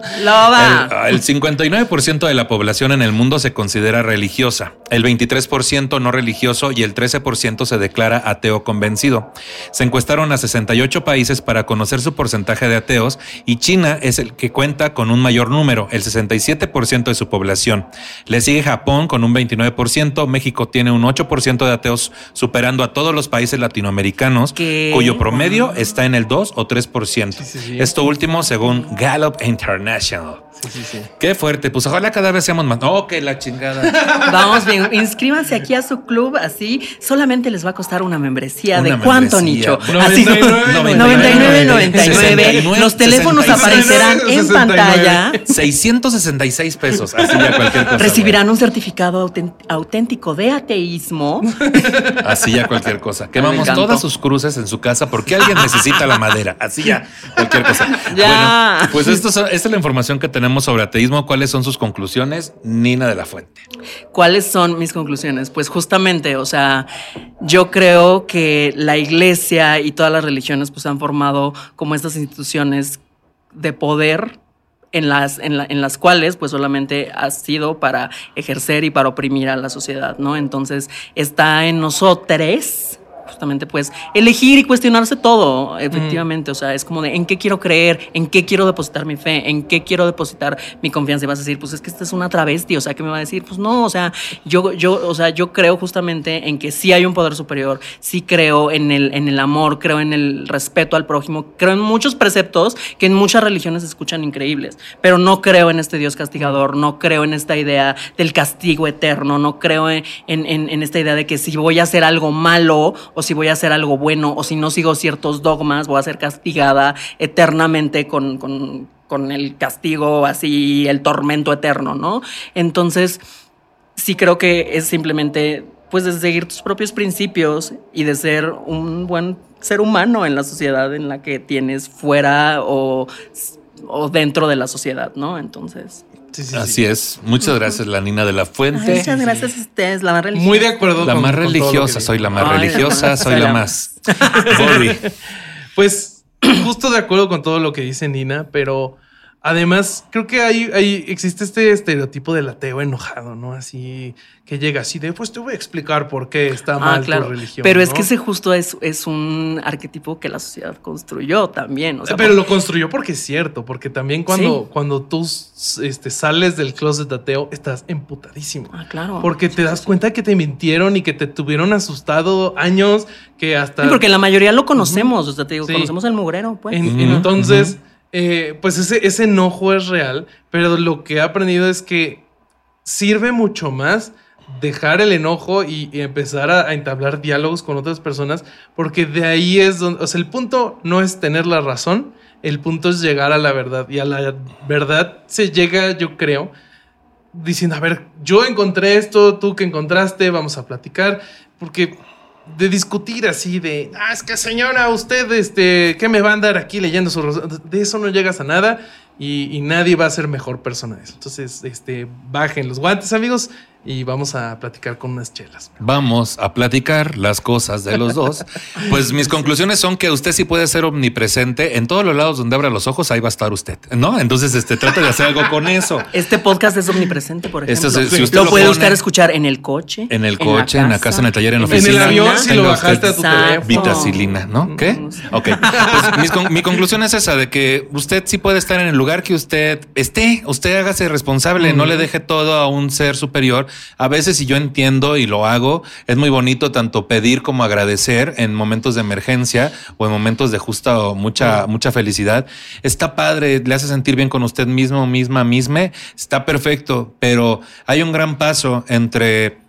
S2: El, el 59% de la población en el mundo se considera religiosa, el 23% no religioso y el 13% se declara ateo convencido. Se encuestaron a 68 países para conocer su porcentaje de ateos y China es el que cuenta con un mayor número, el 67% de su población. Le sigue Japón con un 29%, México tiene un 8% de ateos, superando a todos los países latinoamericanos,
S4: ¿Qué?
S2: cuyo promedio está en el 2 o 3%.
S3: Sí, sí, sí.
S2: Esto último según Gallup International.
S3: Sí, sí, sí.
S2: Qué fuerte, pues ojalá cada vez seamos más. Oh, que la chingada.
S4: Vamos bien, inscríbanse aquí a su club, así solamente les va a costar una membresía
S2: Una
S4: de cuánto
S2: membresía.
S4: nicho. Así
S3: 99,
S4: 99, 99.
S2: 69,
S4: Los teléfonos
S2: 69,
S4: aparecerán en
S3: 69.
S4: pantalla.
S2: 666 pesos. Así ya cualquier cosa.
S4: Recibirán un certificado auténtico de ateísmo.
S2: Así ya cualquier cosa.
S4: Me
S2: Quemamos todas sus cruces en su casa porque alguien necesita la madera. Así ya cualquier cosa.
S4: Ya.
S2: Bueno, pues esto es- esta es la información que tenemos sobre ateísmo. ¿Cuáles son sus conclusiones? Nina de la Fuente.
S4: ¿Cuáles son mis conclusiones? Pues justamente, o sea, yo creo que la iglesia y todas las religiones pues han formado como estas instituciones de poder en las, en, la- en las cuales pues solamente ha sido para ejercer y para oprimir a la sociedad, ¿no? Entonces está en nosotros justamente pues elegir y cuestionarse todo, efectivamente, o sea, es como de en qué quiero creer, en qué quiero depositar mi fe, en qué quiero depositar mi confianza y vas a decir, pues es que esta es una travesti, o sea, ¿qué me va a decir? Pues no, o sea, yo yo o sea, yo creo justamente en que sí hay un poder superior, sí creo en el en el amor, creo en el respeto al prójimo, creo en muchos preceptos que en muchas religiones se escuchan increíbles, pero no creo en este Dios castigador, no creo en esta idea del castigo eterno, no creo en- en- en esta idea de que si voy a hacer algo malo o si voy a hacer algo bueno o si no sigo ciertos dogmas voy a ser castigada eternamente con, con- con el castigo así, el tormento eterno, ¿no? Entonces, sí creo que es simplemente pues de seguir tus propios principios y de ser un buen ser humano en la sociedad en la que tienes fuera o, o dentro de la sociedad, ¿no? Entonces.
S3: Sí, sí, sí.
S2: Así es. Muchas gracias, la Nina de la
S4: Ay,
S2: Fuente.
S4: muchas gracias a ustedes, la más religiosa.
S3: Muy de acuerdo
S2: La
S3: con-
S2: más
S3: con
S2: religiosa, soy la más
S4: Ay,
S2: religiosa, soy la más. Bobby.
S3: Pues justo de acuerdo con todo lo que dice Nina, pero además creo que hay, hay existe este estereotipo del ateo enojado, ¿no? Así que llega así de, pues te voy a explicar por qué está
S4: Ah,
S3: mal
S4: claro.
S3: tu religión.
S4: Pero es que ese justo es, es un arquetipo que la sociedad construyó también. O sea,
S3: pero lo construyó porque es cierto, porque también cuando,
S4: Sí.
S3: cuando tú este, sales del closet ateo, estás emputadísimo.
S4: Ah, claro.
S3: Porque te das cuenta que te mintieron y que te tuvieron asustado años, que hasta...
S4: Sí, porque la mayoría lo conocemos, o sea, te digo,
S3: Sí.
S4: conocemos el mugrero, pues.
S3: En- entonces, eh, pues ese, ese enojo es real, pero lo que he aprendido es que sirve mucho más dejar el enojo y, empezar a, a entablar diálogos con otras personas, porque de ahí es donde, o sea, el punto no es tener la razón, el punto es llegar a la verdad y a la verdad se llega, yo creo, diciendo, a ver, yo encontré esto, tú que encontraste, vamos a platicar, porque de discutir así de, ah, es que señora, usted, este, ¿qué me va a andar aquí leyendo su razón?" De eso no llegas a nada y, y nadie va a ser mejor persona de eso. Entonces, este, bajen los guantes, amigos, y vamos a platicar con unas chelas.
S2: Vamos a platicar las cosas de los dos. Pues mis conclusiones son que usted sí puede ser omnipresente en todos los lados donde abra los ojos, ahí va a estar usted, ¿no? Entonces, este, trate de hacer algo con eso.
S4: Este podcast es omnipresente, por ejemplo.
S2: Esto se- si usted
S4: lo,
S2: lo
S4: puede
S2: pone-
S4: usted escuchar en el coche.
S2: En el coche, en la casa, en el taller, en la
S3: En el
S2: oficina.
S3: avión, si lo bajaste a tu teléfono.
S2: Vitacilina, ¿no? ¿Qué?
S4: No sé.
S2: Ok. Pues mis con- mi conclusión es esa, de que usted sí puede estar en el lugar que usted esté. Usted hágase responsable, no le deje todo a un ser superior. A veces, si yo entiendo y lo hago, es muy bonito tanto pedir como agradecer en momentos de emergencia o en momentos de justa o mucha, mucha felicidad. Está padre, le hace sentir bien con usted mismo, misma, misma. Está perfecto, pero hay un gran paso entre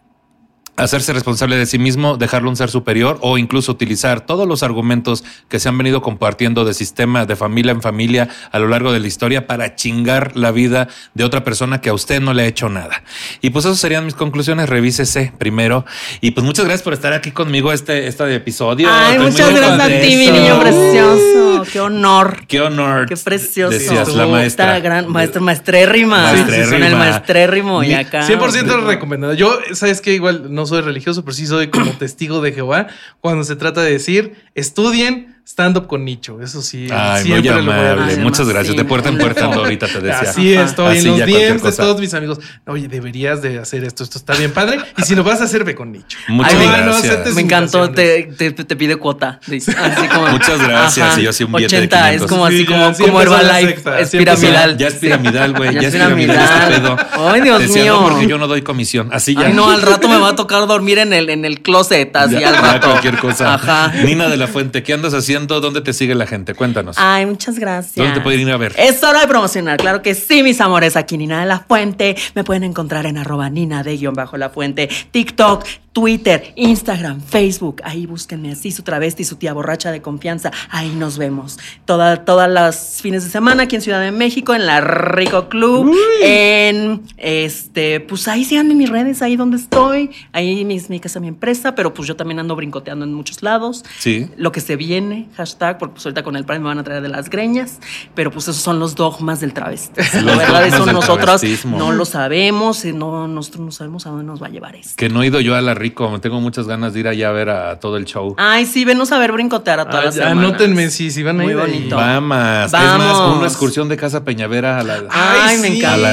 S2: hacerse responsable de sí mismo, dejarlo un ser superior o incluso utilizar todos los argumentos que se han venido compartiendo de sistema, de familia en familia a lo largo de la historia para chingar la vida de otra persona que a usted no le ha hecho nada. Y pues esas serían mis conclusiones. Revísese primero. Y pues muchas gracias por estar aquí conmigo este, este episodio.
S4: Ay,
S2: Estoy
S4: muchas gracias a ti, mi niño precioso. Qué honor.
S2: Qué honor.
S4: Qué precioso.
S2: Decías la
S4: Esta
S2: maestra.
S4: gran maestra, maestrérrima.
S2: Maestrérrima.
S4: Con el maestrérrimo y acá.
S3: 100% recomendado. Yo, sabes que igual no soy religioso, pero sí soy como testigo de Jehová cuando se trata de decir, estudien stand-up con nicho. Eso sí,
S2: Ay, muy
S3: siempre lo voy a
S2: amable.
S3: decir.
S2: Muchas gracias.
S4: sí,
S2: De puerta en puerta ando ahorita te decía.
S3: Así
S4: Ajá.
S3: estoy
S2: Así
S3: en los DMs de todos mis amigos. Oye, deberías de hacer esto. Esto está bien padre. Y si lo vas a hacer, ve con nicho.
S2: Muchas
S3: Ay,
S2: gracias.
S4: Me encantó, te, te, te pide cuota. Así como,
S2: Muchas gracias, y yo sí un billete de
S4: 80,
S2: 500.
S4: es como así
S3: Sí,
S4: como, como Herbalife. Es piramidal.
S2: Ya es piramidal, güey.
S4: Ya es
S2: piramidal este pedo.
S4: Ay, Dios mío.
S2: No, porque yo no doy comisión. Así ya.
S4: Ay, no, al rato me va a tocar dormir en el, en el closet, así
S2: Ya,
S4: al rato.
S2: cualquier cosa.
S4: Ajá.
S2: Nina de la Fuente, ¿qué andas haciendo? ¿Dónde te sigue la gente? Cuéntanos.
S4: Ay, muchas gracias.
S2: ¿Dónde te pueden ir a ver?
S4: Es hora de promocionar, claro que sí, mis amores. Aquí Nina de la Fuente. Me pueden encontrar en arroba Nina de guion bajo la fuente. TikTok, Twitter, Instagram, Facebook. Ahí búsquenme así, su travesti, su tía borracha de confianza. Ahí nos vemos. Toda, todas las fines de semana aquí en Ciudad de México, en la Rico Club. En este, pues ahí síganme en mis redes, ahí donde estoy. Ahí mi, mi casa, mi empresa, pero pues yo también ando brincoteando en muchos lados
S2: Sí.
S4: lo que se viene, hashtag, porque pues ahorita con el Prime me van a traer de las greñas, pero pues esos son los dogmas del travesti. La verdad, eso nosotros
S2: travestismo.
S4: no lo sabemos, no, nosotros no sabemos a dónde nos va a llevar esto.
S2: Que no he ido yo a la Rico. Tengo muchas ganas de ir allá a ver a todo el show.
S4: Ay, sí, venos a ver brincotear a todas
S3: Ah,
S4: las
S3: ya,
S4: semanas.
S3: Anótenme si, si van a
S4: Muy
S3: ir ahí.
S4: bonito.
S2: Vamos. Es más, una excursión de Casa Peñavera a la.
S4: Ay, me
S3: sí.
S4: encantó,
S2: A la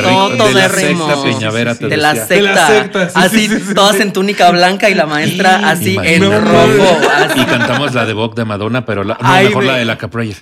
S2: de la secta Peñavera, te
S4: De la secta.
S3: De la secta, sí,
S4: así,
S3: sí, sí, sí,
S4: todas
S3: sí.
S4: en túnica blanca y la maestra así en rojo.
S2: Y cantamos la de Vogue de Madonna, pero la, no,
S4: Ay,
S2: mejor
S4: me-
S2: la de la Caprayer.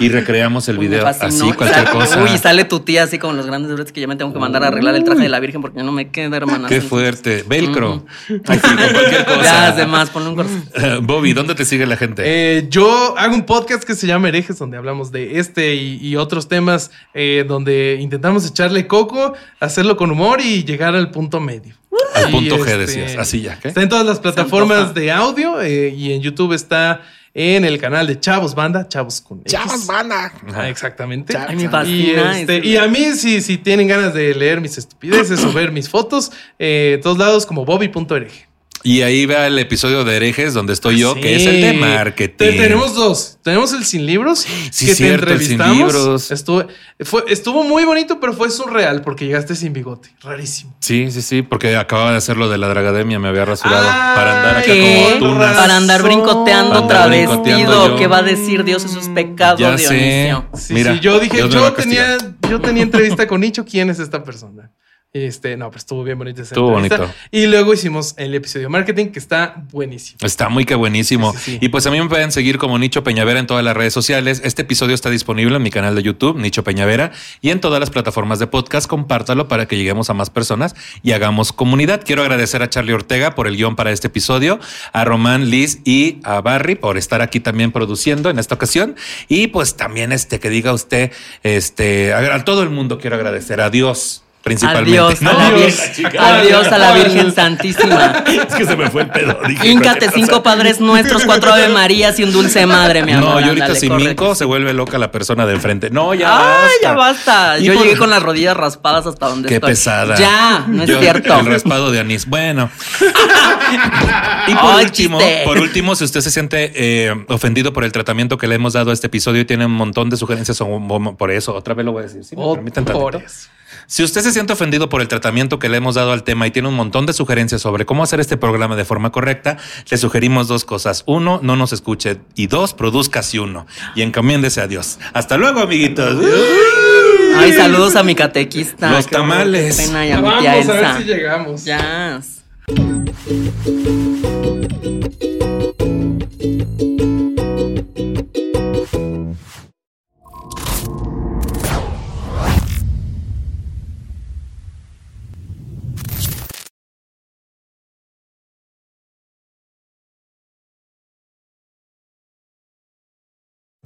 S2: Y recreamos el video así, cualquier cosa.
S4: Uy, sale tu tía así con los grandes bretes que ya me tengo que mandar a arreglar el traje de la Virgen porque ya no me queda, hermana.
S2: Qué fuerte. Velcro. Así, con cualquier cosa.
S4: Ya, además, ponle un corazón.
S2: Eh, Bobby, ¿dónde te sigue la gente?
S3: Eh, yo hago un podcast que se llama Herejes, donde hablamos de este y, y otros temas, eh, donde intentamos echarle coco, hacerlo con humor y llegar al punto medio.
S2: Al
S3: Y,
S2: punto G
S3: este,
S2: decías. Así ya, ¿qué?
S3: Está en todas las plataformas de audio eh, y en YouTube está en el canal de Chavos Banda, Chavos con X.
S2: Banda.
S3: Ah, exactamente.
S4: Ay, me
S3: Y, este, y a mí, si, si tienen ganas de leer mis estupideces o ver mis fotos, eh, todos lados como bobby.hereje.
S2: Y ahí vea el episodio de herejes donde estoy yo, que es el de marketing.
S3: Te- tenemos dos. Tenemos el sin libros.
S2: Sí,
S3: que
S2: cierto,
S3: te
S2: el sin
S3: entrevistamos.
S2: libros.
S3: Estuvo, fue, estuvo muy bonito, pero fue surreal porque llegaste sin bigote. Rarísimo.
S2: Sí, sí, sí, porque acababa de hacer lo de la dragademia, me había rasurado
S3: Ay,
S2: para andar acá
S4: ¿Qué?
S2: como tunas.
S4: Para andar brincoteando
S2: Para andar
S4: travestido. ¿Qué va a decir Dios? Eso es pecado,
S2: Ya sé.
S4: Dionisio.
S3: Sí,
S2: Mira,
S3: sí, yo dije,
S2: va
S3: yo tenía, yo tenía entrevista con Nicho. ¿Quién es esta persona? Este, no, pues estuvo bien bonito esa
S2: Estuvo
S3: entrevista.
S2: bonito.
S3: Y luego hicimos el episodio de marketing que está buenísimo.
S2: Está muy que buenísimo.
S3: Sí, sí, sí.
S2: Y pues a mí me pueden seguir como Nicho Peñavera en todas las redes sociales. Este episodio está disponible en mi canal de YouTube, Nicho Peñavera, y en todas las plataformas de podcast. Compártalo para que lleguemos a más personas y hagamos comunidad. Quiero agradecer a Charlie Ortega por el guion para este episodio, a Román, Liz y a Barry por estar aquí también produciendo en esta ocasión. Y pues también este que diga usted, este, a, a todo el mundo quiero agradecer. A Dios. Principalmente.
S4: Adiós, a
S2: No,
S4: la
S2: Dios,
S4: Virgen,
S2: chica.
S4: adiós a la Virgen Santísima.
S2: Es que se me fue el pedo.
S4: Híncate cinco
S2: cosa.
S4: padres nuestros, cuatro ave Marías y un dulce madre, mi amor.
S2: No, yo ahorita si
S4: corre.
S2: minco se vuelve loca la persona de enfrente. No, ya
S4: Ay,
S2: basta.
S4: ya basta. Yo
S2: por-
S4: llegué con las rodillas raspadas hasta donde
S2: Qué
S4: estoy.
S2: pesada.
S4: Ya, no es
S2: Yo-
S4: cierto.
S2: El raspado de anís. Bueno. y por último,
S4: chiste.
S2: por último, si usted se siente eh, ofendido por el tratamiento que le hemos dado a este episodio y tiene un montón de sugerencias por eso, otra vez lo voy a decir. ¿sí me
S3: Oh,
S2: permiten
S3: por eso.
S2: Si usted se siente ofendido por el tratamiento que le hemos dado al tema y tiene un montón de sugerencias sobre cómo hacer este programa de forma correcta, le sugerimos dos cosas. Uno, no nos escuche. Y dos, produzcase uno. Y encomiéndese a Dios. Hasta luego, amiguitos.
S4: Ay, saludos a mi catequista.
S2: Los tamales.
S4: pena, y a mi
S3: Vamos a ver si llegamos.
S4: Ya.